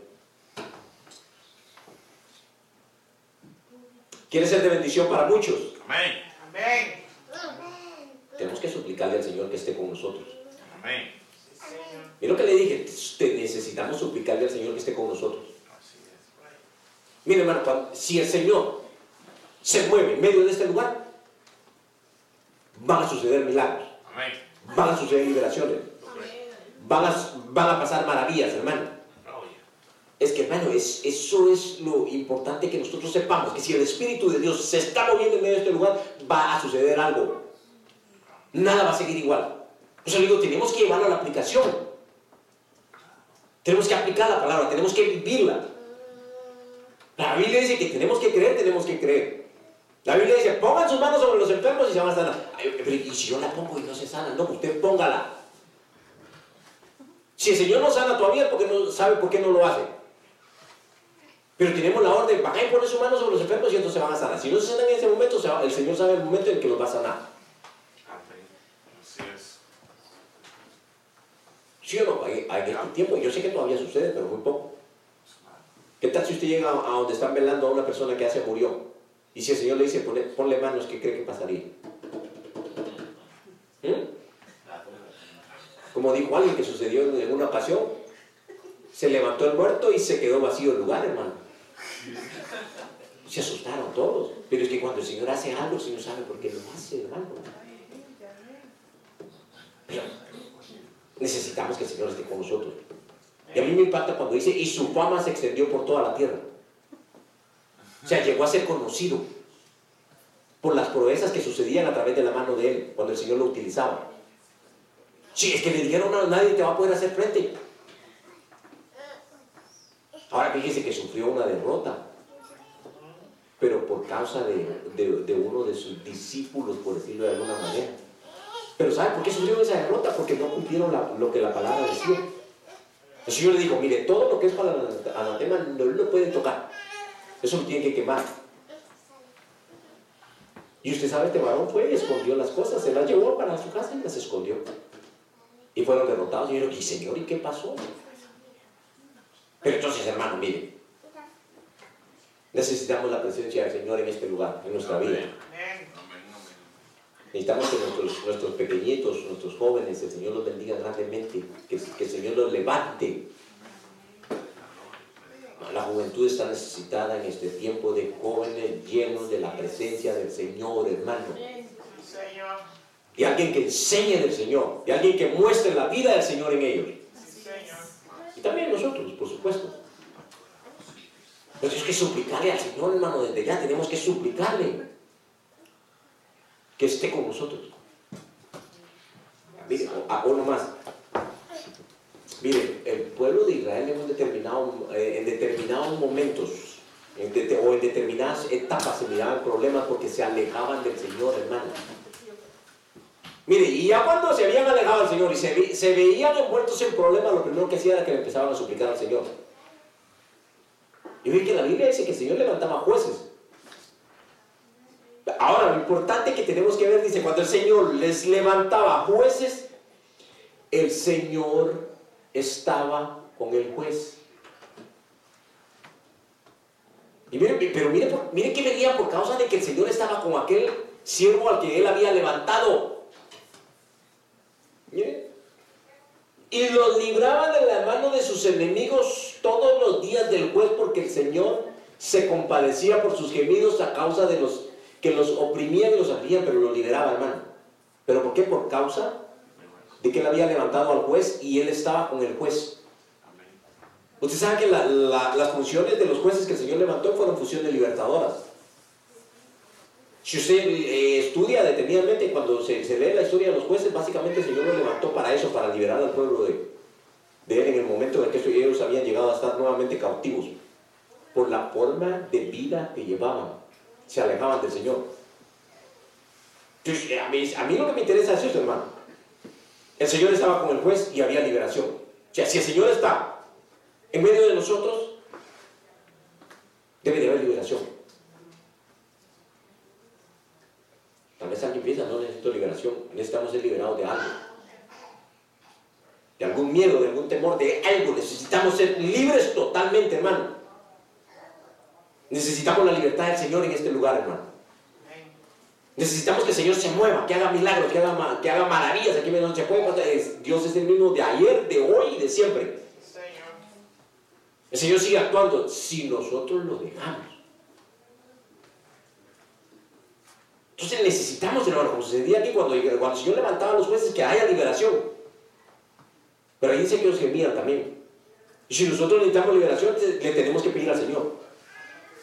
Quiere ser de bendición para muchos. Amén. Amén. Tenemos que suplicarle al Señor que esté con nosotros. Amén. Mira lo que le dije, necesitamos suplicarle al Señor que esté con nosotros. Mire, hermano, si el Señor se mueve en medio de este lugar, van a suceder milagros. Van a suceder liberaciones. Van a, van a pasar maravillas, hermano. Es que, hermano, es, eso es lo importante que nosotros sepamos, que si el Espíritu de Dios se está moviendo en medio de este lugar, va a suceder algo. Nada va a seguir igual. Por eso digo, tenemos que llevarlo a la aplicación. Tenemos que aplicar la palabra, tenemos que vivirla. La Biblia dice que tenemos que creer, tenemos que creer. La Biblia dice, pongan sus manos sobre los enfermos y se van a sanar. y si yo la pongo y no se sana, no, usted póngala. Si el Señor no sana todavía, porque no sabe por qué no lo hace. Pero tenemos la orden, van a poner sus manos sobre los enfermos y entonces se van a sanar. Si no se sanan en ese momento, el Señor sabe el momento en que los va a sanar. Así es. ¿Sí o no? Hay, hay este tiempo, yo sé que todavía sucede, pero muy poco. ¿Qué tal si usted llega a donde están velando a una persona que ya se murió? Y si el Señor le dice, ponle, manos, ¿qué cree que pasaría? ¿Mm? Como dijo alguien que sucedió en una ocasión, se levantó el muerto y se quedó vacío el lugar, hermano. Se asustaron todos. Pero es que cuando el Señor hace algo, el Señor sabe por qué lo hace, hermano. Pero necesitamos que el Señor esté con nosotros. Y a mí me impacta cuando dice, y su fama se extendió por toda la tierra. O sea, llegó a ser conocido por las proezas que sucedían a través de la mano de él, cuando el Señor lo utilizaba. Si es que le dijeron a nadie te va a poder hacer frente. Ahora fíjese que sufrió una derrota, pero por causa de, uno de sus discípulos, por decirlo de alguna manera. Pero ¿sabe por qué sufrió esa derrota? Porque no cumplieron lo que la palabra decía. El Señor le dijo, mire, todo lo que es para el anatema no lo pueden tocar. Eso lo tiene que quemar. Y usted sabe, este varón fue y escondió las cosas, se las llevó para su casa y las escondió. Y fueron derrotados. Y yo ¿y Señor, ¿y qué pasó? Pero entonces, hermano, mire, necesitamos la presencia del Señor en este lugar, en nuestra vida. Necesitamos que nuestros, pequeñitos, nuestros jóvenes, el Señor los bendiga grandemente, que, que el Señor los levante juventud está necesitada en este tiempo de jóvenes llenos de la presencia del Señor, hermano. Y alguien que enseñe del Señor, y alguien que muestre la vida del Señor en ellos. Y también nosotros, por supuesto. Pero es que suplicarle al Señor, hermano, desde ya tenemos que suplicarle que esté con nosotros. Mire, uno más. Mire, el pueblo de Israel en, determinado, eh, en determinados momentos o en determinadas etapas se miraban problemas porque se alejaban del Señor, hermano. Mire, y ya cuando se habían alejado del Señor y se, veían envueltos en problemas, lo primero que hacían era que le empezaban a suplicar al Señor. Y ve que la Biblia dice que el Señor levantaba jueces. Ahora, lo importante que tenemos que ver, dice, cuando el Señor les levantaba jueces, el Señor estaba con el juez. Pero mire, mire que venía por causa de que el Señor estaba con aquel siervo al que él había levantado. Y los libraba de la mano de sus enemigos todos los días del juez porque el Señor se compadecía por sus gemidos a causa de los que los oprimían y los afligían, pero los liberaba, hermano. ¿Pero por qué? Por causa de que él había levantado al juez y él estaba con el juez. Usted sabe que las funciones de los jueces que el Señor levantó fueron funciones libertadoras. Si usted eh, estudia detenidamente, cuando se, lee la historia de los jueces, básicamente el Señor los levantó para eso, para liberar al pueblo de, de él en el momento en que ellos habían llegado a estar nuevamente cautivos, por la forma de vida que llevaban, se alejaban del Señor. Entonces, a mí, a lo que me interesa es eso, hermano. El Señor estaba con el juez y había liberación. O sea, si el Señor está en medio de nosotros, debe de haber liberación. Tal vez alguien piensa, no necesito liberación, necesitamos ser liberados de algo. De algún miedo, de algún temor, de algo. Necesitamos ser libres totalmente, hermano. Necesitamos la libertad del Señor en este lugar, hermano. Necesitamos que el Señor se mueva, que haga milagros, que haga, maravillas. Aquí no se Dios es el mismo de ayer, de hoy y de siempre. El Señor sigue actuando si nosotros lo dejamos. Entonces necesitamos, hermano, como sucedía aquí cuando, cuando el Señor levantaba a los jueces, que haya liberación. Pero ahí dice que ellos gemían también. Y si nosotros necesitamos liberación, le tenemos que pedir al Señor.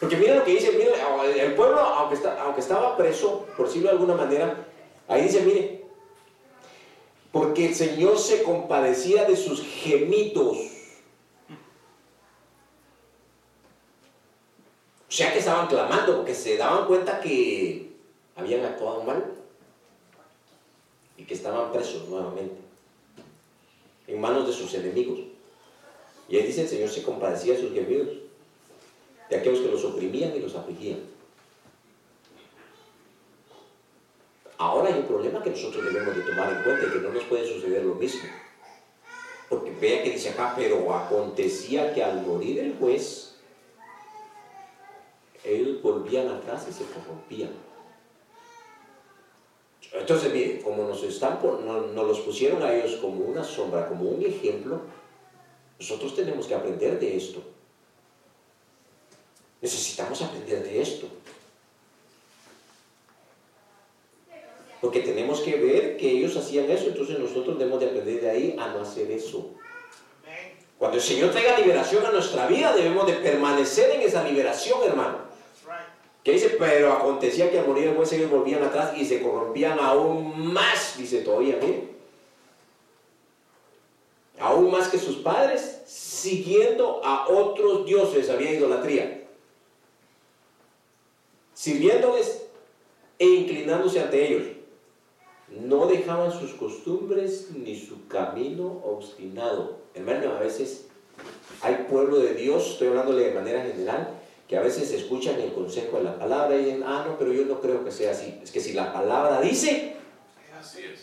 Porque mira lo que dice, mire, el pueblo, aunque, estaba preso, por decirlo de alguna manera, ahí dice, mire, porque el Señor se compadecía de sus gemidos. O sea que estaban clamando porque se daban cuenta que habían actuado mal y que estaban presos nuevamente en manos de sus enemigos. Y ahí dice el Señor se compadecía de sus gemidos de aquellos que los oprimían y los afligían. Ahora hay un problema que nosotros debemos de tomar en cuenta y que no nos puede suceder lo mismo. Porque vea que dice acá, pero acontecía que al morir el juez, ellos volvían atrás y se corrompían. Entonces, mire, como nos, están nos los pusieron a ellos como una sombra, como un ejemplo, nosotros tenemos que aprender de esto. Necesitamos aprender de esto. Porque tenemos que ver que ellos hacían eso, entonces nosotros debemos de aprender de ahí a no hacer eso. Cuando el Señor traiga liberación a nuestra vida, debemos de permanecer en esa liberación, hermano. Que dice, pero acontecía que al morir el juez ellos volvían atrás y se corrompían aún más, dice todavía. Aún más que sus padres, siguiendo a otros dioses, había idolatría sirviéndoles e inclinándose ante ellos. No dejaban sus costumbres ni su camino obstinado. Hermano, a veces hay pueblo de Dios, estoy hablándole de manera general, que a veces escuchan el consejo de la palabra y dicen, ah, no, pero yo no creo que sea así. Es que si la palabra dice,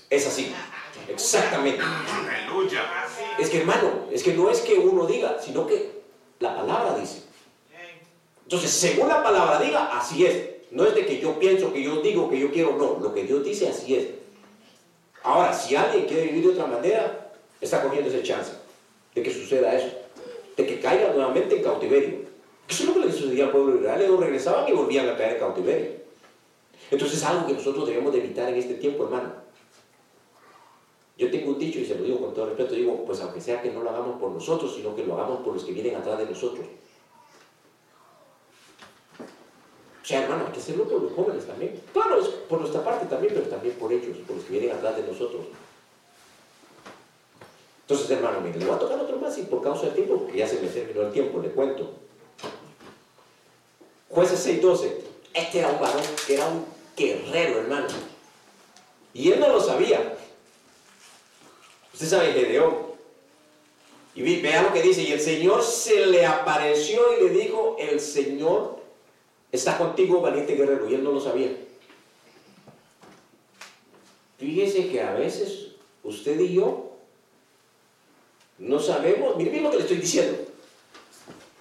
es así. Exactamente. Aleluya. Es que hermano, es que no es que uno diga, sino que la palabra dice. Entonces, según la palabra diga, así es. No es de que yo pienso, que yo digo, que yo quiero, no. Lo que Dios dice, así es. Ahora, si alguien quiere vivir de otra manera, está cogiendo esa chance de que suceda eso. De que caiga nuevamente en cautiverio. Eso es lo que le sucedía al pueblo de Israel. Ellos regresaban y volvían a caer en cautiverio. Entonces es algo que nosotros debemos de evitar en este tiempo, hermano. Yo tengo un dicho y se lo digo con todo respeto, digo, pues aunque sea que no lo hagamos por nosotros, sino que lo hagamos por los que vienen atrás de nosotros. O sea, hermano, hay que hacerlo por los jóvenes también. Claro, es por nuestra parte también, pero también por ellos, por los que vienen atrás de nosotros. Entonces, hermano, mire, le voy a tocar otro más y por causa del tiempo, porque ya se me terminó el tiempo, le cuento. Jueces 6.12. Este era un varón era un guerrero, hermano. Y él no lo sabía. Usted sabe, Gedeón. Y vea lo que dice. Y el Señor se le apareció y le dijo, el Señor está contigo, valiente guerrero. Y él no lo sabía. Fíjese que a veces usted y yo no sabemos, mire bien lo que le estoy diciendo,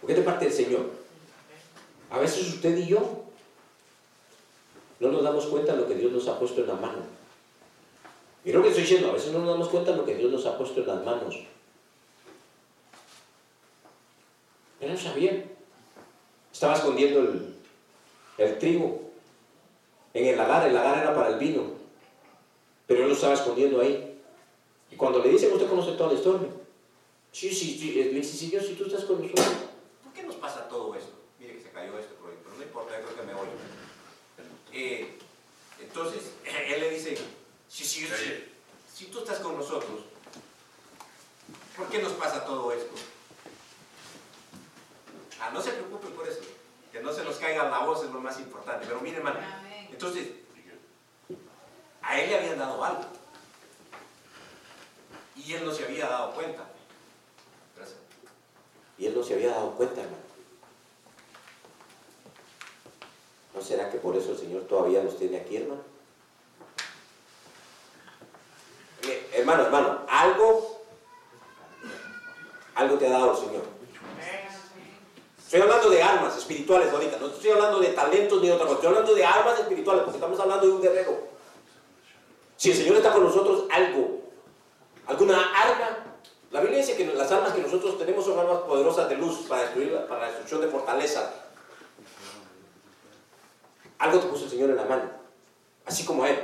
porque es parte del Señor. A veces usted y yo no nos damos cuenta de lo que Dios nos ha puesto en la mano. Mira lo que estoy diciendo, a veces no nos damos cuenta de lo que Dios nos ha puesto en las manos. Él no sabía. Estaba escondiendo el, el trigo en el lagar, el lagar era para el vino, pero él lo estaba escondiendo ahí. Y cuando le dicen, usted conoce toda la historia, Sí, sí, sí. Le dice, Señor, si tú estás con nosotros, ¿por qué nos pasa todo esto? Mire que se cayó esto, pero no importa, yo creo que me voy. Eh, entonces, él le dice, sí, sí, sí, si tú estás con nosotros, ¿por qué nos pasa todo esto? Ah, no se preocupen por eso. Que no se nos caiga la voz es lo más importante. Pero mire, hermano, entonces, a él le habían dado algo. Y él no se había dado cuenta. Y él no se había dado cuenta, hermano. ¿No será que por eso el Señor todavía nos tiene aquí, hermano? hermano, hermano, algo, algo te ha dado el Señor. Estoy hablando de armas espirituales ahorita, no estoy hablando de talentos ni otra cosa, estoy hablando de armas espirituales, porque estamos hablando de un guerrero. Si el Señor está con nosotros, algo, alguna arma la Biblia dice que las armas que nosotros tenemos son armas poderosas de luz para, destruir, para la destrucción de fortaleza. Algo te puso el Señor en la mano, así como Él.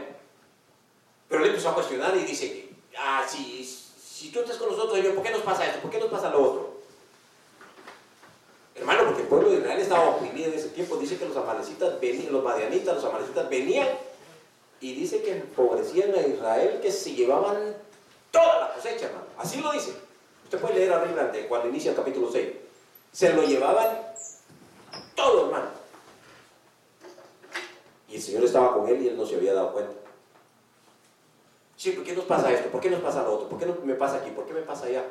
Pero él empezó a cuestionar y dice, ah, si, si tú estás con nosotros, ¿por qué nos pasa esto? ¿Por qué nos pasa lo otro? Hermano, porque el pueblo de Israel estaba oprimido en ese tiempo. Dice que los amalecitas venían, los madianitas, los amalecitas venían y dice que empobrecían a Israel, que se llevaban toda la cosecha, hermano. Así lo dice. Usted puede leer arriba cuando inicia el capítulo 6. Se lo llevaban todo, hermano. Y el Señor estaba con él y él no se había dado cuenta. Sí, ¿por qué nos pasa esto? ¿Por qué nos pasa lo otro? ¿Por qué me pasa aquí? ¿Por qué me pasa allá?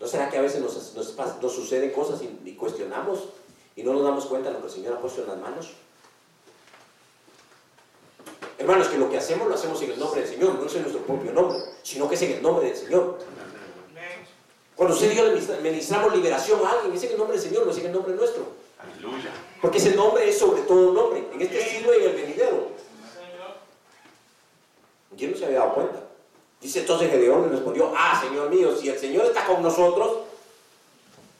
¿No será que a veces nos, nos, suceden cosas y, y, cuestionamos y no nos damos cuenta de lo que el Señor ha puesto en las manos? Hermanos, que lo que hacemos lo hacemos en el nombre del Señor, no es en nuestro propio nombre, sino que es en el nombre del Señor. Cuando usted y yo le ministramos liberación a alguien, es en el nombre del Señor, no es en el nombre nuestro. Aleluya. Porque ese nombre es sobre todo nombre, en este siglo y en el venidero. ¿Quién no se había dado cuenta? Entonces Gedeón y respondió, ah, Señor mío, si el Señor está con nosotros,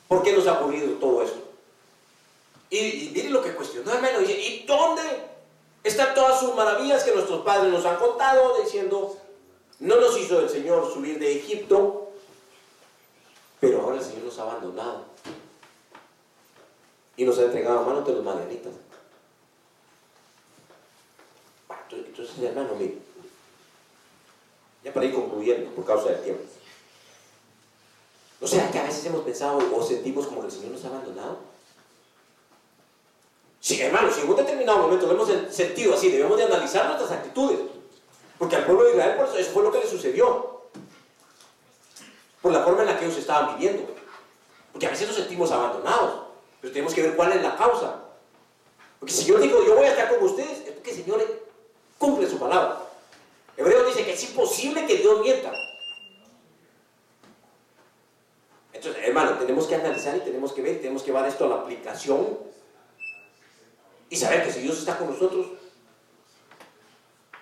¿por qué nos ha ocurrido todo esto? Y, y mire lo que cuestionó, hermano, dice, ¿y dónde están todas sus maravillas que nuestros padres nos han contado diciendo, no nos hizo el Señor subir de Egipto, pero ahora el Señor nos ha abandonado y nos ha entregado a manos de los madianitas. Entonces, hermano, mire, ya para ir concluyendo por causa del tiempo. ¿No sea que a veces hemos pensado o sentimos como que el Señor nos ha abandonado? Sí, hermano, si en un determinado momento lo hemos sentido así, debemos de analizar nuestras actitudes. Porque al pueblo de Israel por eso, fue lo que le sucedió. Por la forma en la que ellos estaban viviendo. Porque a veces nos sentimos abandonados. Pero tenemos que ver cuál es la causa. Porque si yo digo, yo voy a estar con ustedes, es porque el Señor cumple su palabra. Hebreo dice que es imposible que Dios mienta. Entonces, hermano, tenemos que analizar y tenemos que ver, tenemos que llevar esto a la aplicación y saber que si Dios está con nosotros,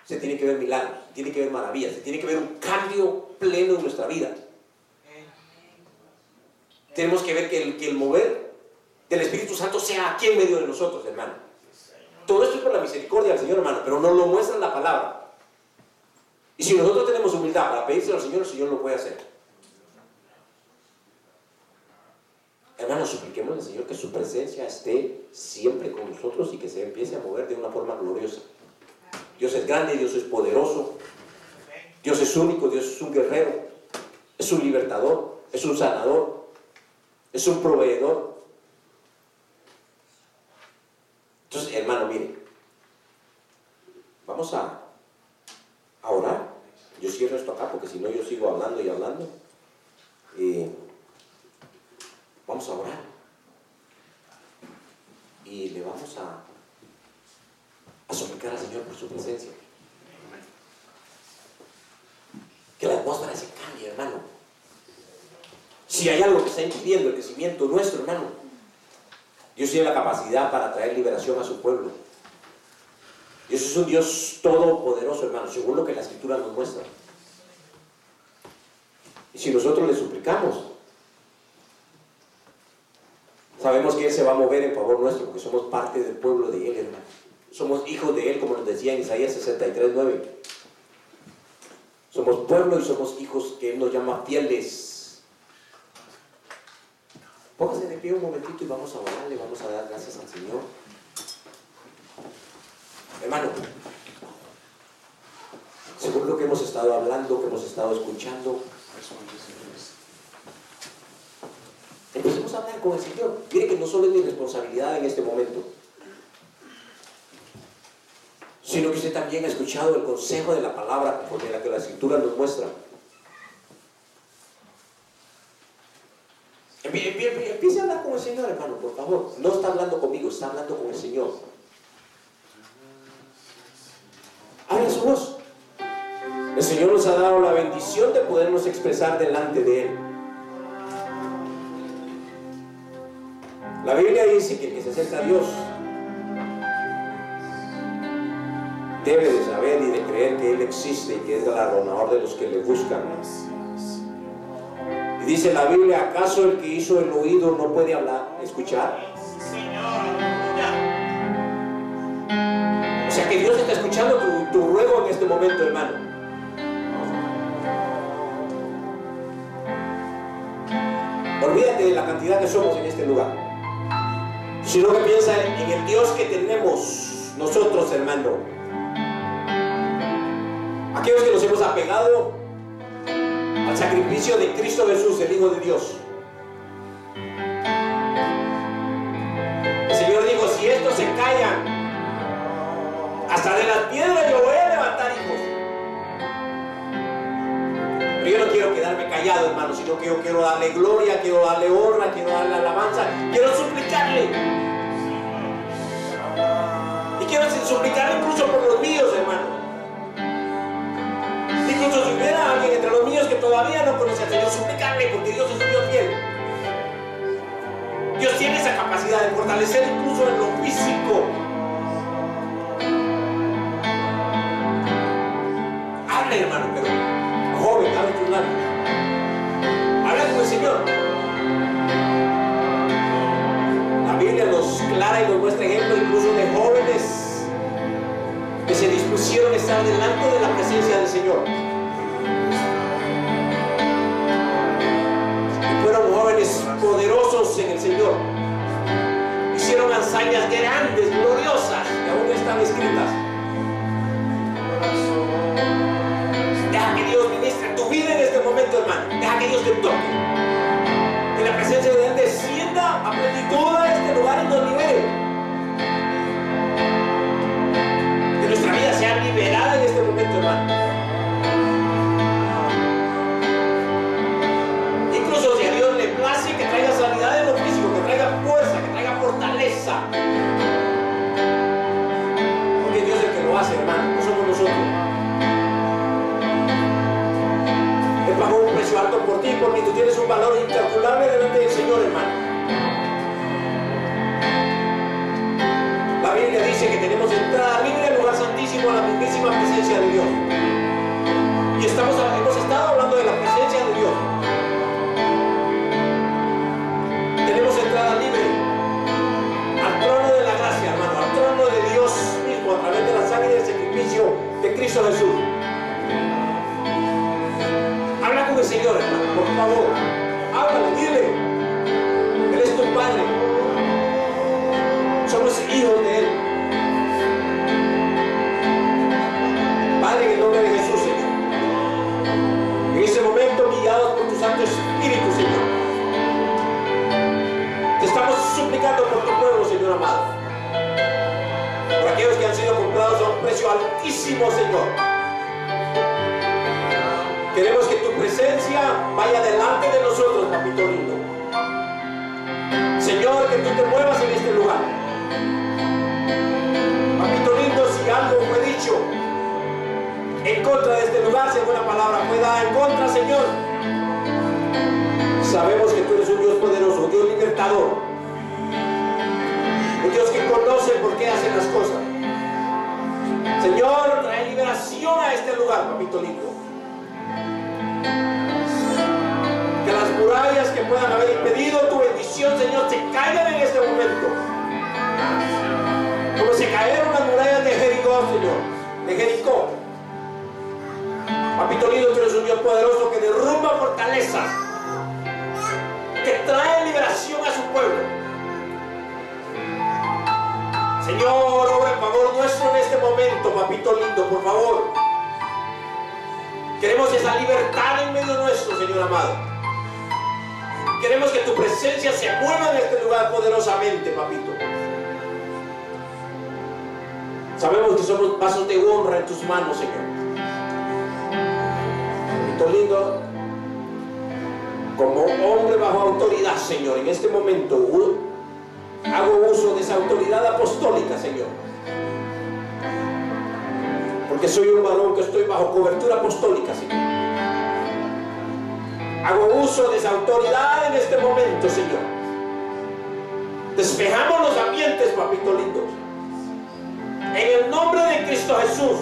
se tiene que ver milagros, se tiene que ver maravillas, se tiene que ver un cambio pleno en nuestra vida. Tenemos que ver que el, que el mover del Espíritu Santo sea aquí en medio de nosotros, hermano. Todo esto es por la misericordia del Señor, hermano, pero no lo muestra la palabra. Y si nosotros tenemos humildad para pedírselo al Señor, el Señor lo puede hacer. Hermanos, supliquemos al Señor que su presencia esté siempre con nosotros y que se empiece a mover de una forma gloriosa. Dios es grande, Dios es poderoso, Dios es único, Dios es un guerrero, es un libertador, es un sanador, es un proveedor. Entonces, hermano, mire, vamos a, orar. Yo cierro esto acá porque si no yo sigo hablando vamos a orar. Y le vamos a, a suplicar al Señor por su presencia. Que la atmósfera se cambie, hermano. Si hay algo que está impidiendo el crecimiento nuestro, hermano, Dios tiene la capacidad para traer liberación a su pueblo. Dios es un Dios todopoderoso, hermano, según lo que la Escritura nos muestra. Si nosotros le suplicamos, sabemos que Él se va a mover en favor nuestro, porque somos parte del pueblo de Él, hermano. Somos hijos de Él, como nos decía en Isaías 63, 9. Somos pueblo y somos hijos que Él nos llama fieles. Póngase de pie un momentito y vamos a orarle, vamos a dar gracias al Señor. Hermano, según lo que hemos estado hablando, que hemos estado escuchando, empecemos a hablar con el Señor. Mire que no solo es mi responsabilidad en este momento, sino que usted también ha escuchado el consejo de la palabra conforme la que la escritura nos muestra. Empiece a hablar con el Señor, hermano, por favor. No está hablando conmigo, está hablando con el Señor. El Señor nos ha dado la bendición de podernos expresar delante de Él. La Biblia dice que el que se acerca a Dios debe de saber y de creer que Él existe y que es galardonador de los que le buscan. Y dice la Biblia, ¿acaso el que hizo el oído no puede hablar, escuchar? O sea que Dios está escuchando tu ruego en este momento, hermano. Olvídate de la cantidad que somos en este lugar. Sino que piensa en el Dios que tenemos nosotros, hermano aquellos que nos hemos apegado al sacrificio de Cristo Jesús, el Hijo de Dios. El Señor dijo, si estos se callan, hasta de las piedras yo callado, hermano, sino que yo quiero darle gloria, quiero darle honra, quiero darle alabanza, quiero suplicarle. Y quiero suplicarle incluso por los míos, hermano. Incluso si hubiera alguien entre los míos que todavía no conoce al Señor, suplicarle porque Dios es un Dios fiel. Dios tiene esa capacidad de fortalecer incluso en lo físico. Habla, hermano, y ejemplos incluso de jóvenes que se dispusieron a estar delante de la presencia del Señor. poderosos en el Señor. Hicieron hazañas grandes, gloriosas, que aún están escritas. Deja que Dios ministre tu vida en este momento, hermano. Deja que Dios te toque. Que la presencia de Él descienda a plenitud por ti y por mí. Tú tienes un valor incalculable delante del Señor, hermano. La Biblia dice que tenemos entrada libre al lugar santísimo, a la mismísima presencia de Dios. Y estamos, hemos estado hablando de la presencia de Dios. Tenemos entrada libre al trono de la gracia, hermano, al trono de Dios mismo, a través de la sangre y del sacrificio de Cristo Jesús. Señor, hermano, por favor, háblale, dile. Él es tu Padre. Somos hijos de Él. Padre, en el nombre de Jesús, Señor. En ese momento, guiados por tu Santo Espíritu, Señor. Te estamos suplicando por tu pueblo, Señor amado. Por aquellos que han sido comprados a un precio altísimo, Señor. Vaya delante de nosotros, papito lindo. Señor, que tú te muevas en este lugar. Papito lindo, si algo fue dicho en contra de este lugar, si alguna palabra fue dada en contra, Señor, sabemos que tú eres un Dios poderoso, un Dios libertador, un Dios que conoce por qué hacen las cosas. Señor, trae liberación a este lugar, papito lindo. Las murallas que puedan haber impedido tu bendición, Señor, se caigan en este momento. Como se cayeron las murallas de Jericó, Señor, de Jericó. Papito lindo, tú eres un Dios poderoso que derrumba fortalezas, que trae liberación a su pueblo. Señor, obra en favor nuestro en este momento, papito lindo, por favor. Queremos esa libertad en medio nuestro, Señor amado. Queremos que tu presencia se mueva en este lugar poderosamente, papito. Sabemos que somos vasos de honra en tus manos, Señor. Papito lindo, como hombre bajo autoridad, Señor, en este momento hago uso de esa autoridad apostólica, Señor. Porque soy un varón que estoy bajo cobertura apostólica, Señor. Hago uso de esa autoridad en este momento, Señor. Despejamos los ambientes, papito lindo. En el nombre de Cristo Jesús.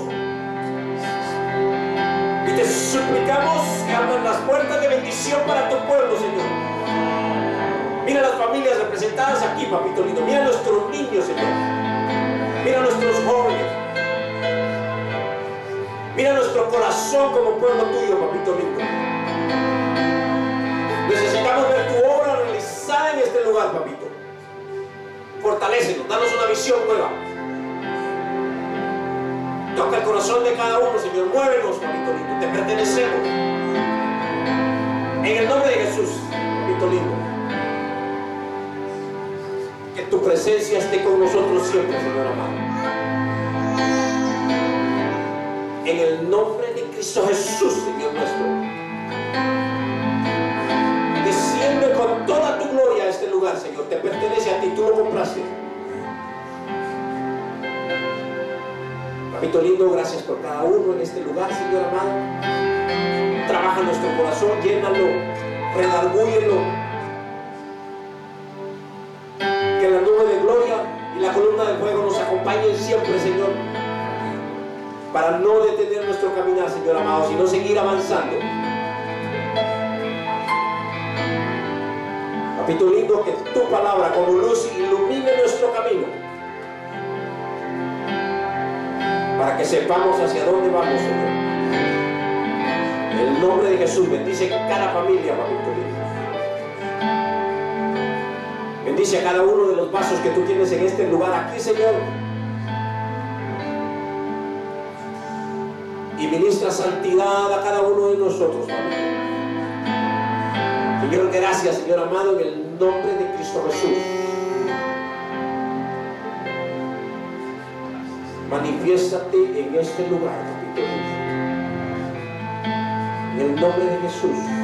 Y te suplicamos que abran las puertas de bendición para tu pueblo, Señor. Mira las familias representadas aquí, papito lindo. Mira nuestros niños, Señor. Mira nuestros jóvenes. Mira nuestro corazón como pueblo tuyo, papito lindo. Necesitamos ver tu obra realizada en este lugar, papito. Fortalécenos, danos una visión nueva. Toca el corazón de cada uno, Señor. Muévenos, papito lindo. Te pertenecemos. En el nombre de Jesús, papito lindo. Que tu presencia esté con nosotros siempre, Señor amado. En el nombre de Cristo Jesús, Señor nuestro. Desciende con toda tu gloria a este lugar, Señor. Te pertenece a ti, tú lo compraste. Papito lindo, gracias por cada uno en este lugar, Señor amado. Trabaja nuestro corazón, llénalo, redargúyelo. Para no detener nuestro caminar, Señor amado, sino seguir avanzando. Papito lindo, que tu palabra como luz ilumine nuestro camino. Para que sepamos hacia dónde vamos, Señor. En el nombre de Jesús, bendice cada familia, papito lindo. Bendice a cada uno de los vasos que tú tienes en este lugar aquí, Señor. Y ministra santidad a cada uno de nosotros, Padre. Señor, gracias, Señor amado, en el nombre de Cristo Jesús. Manifiéstate en este lugar, papito. En el nombre de Jesús.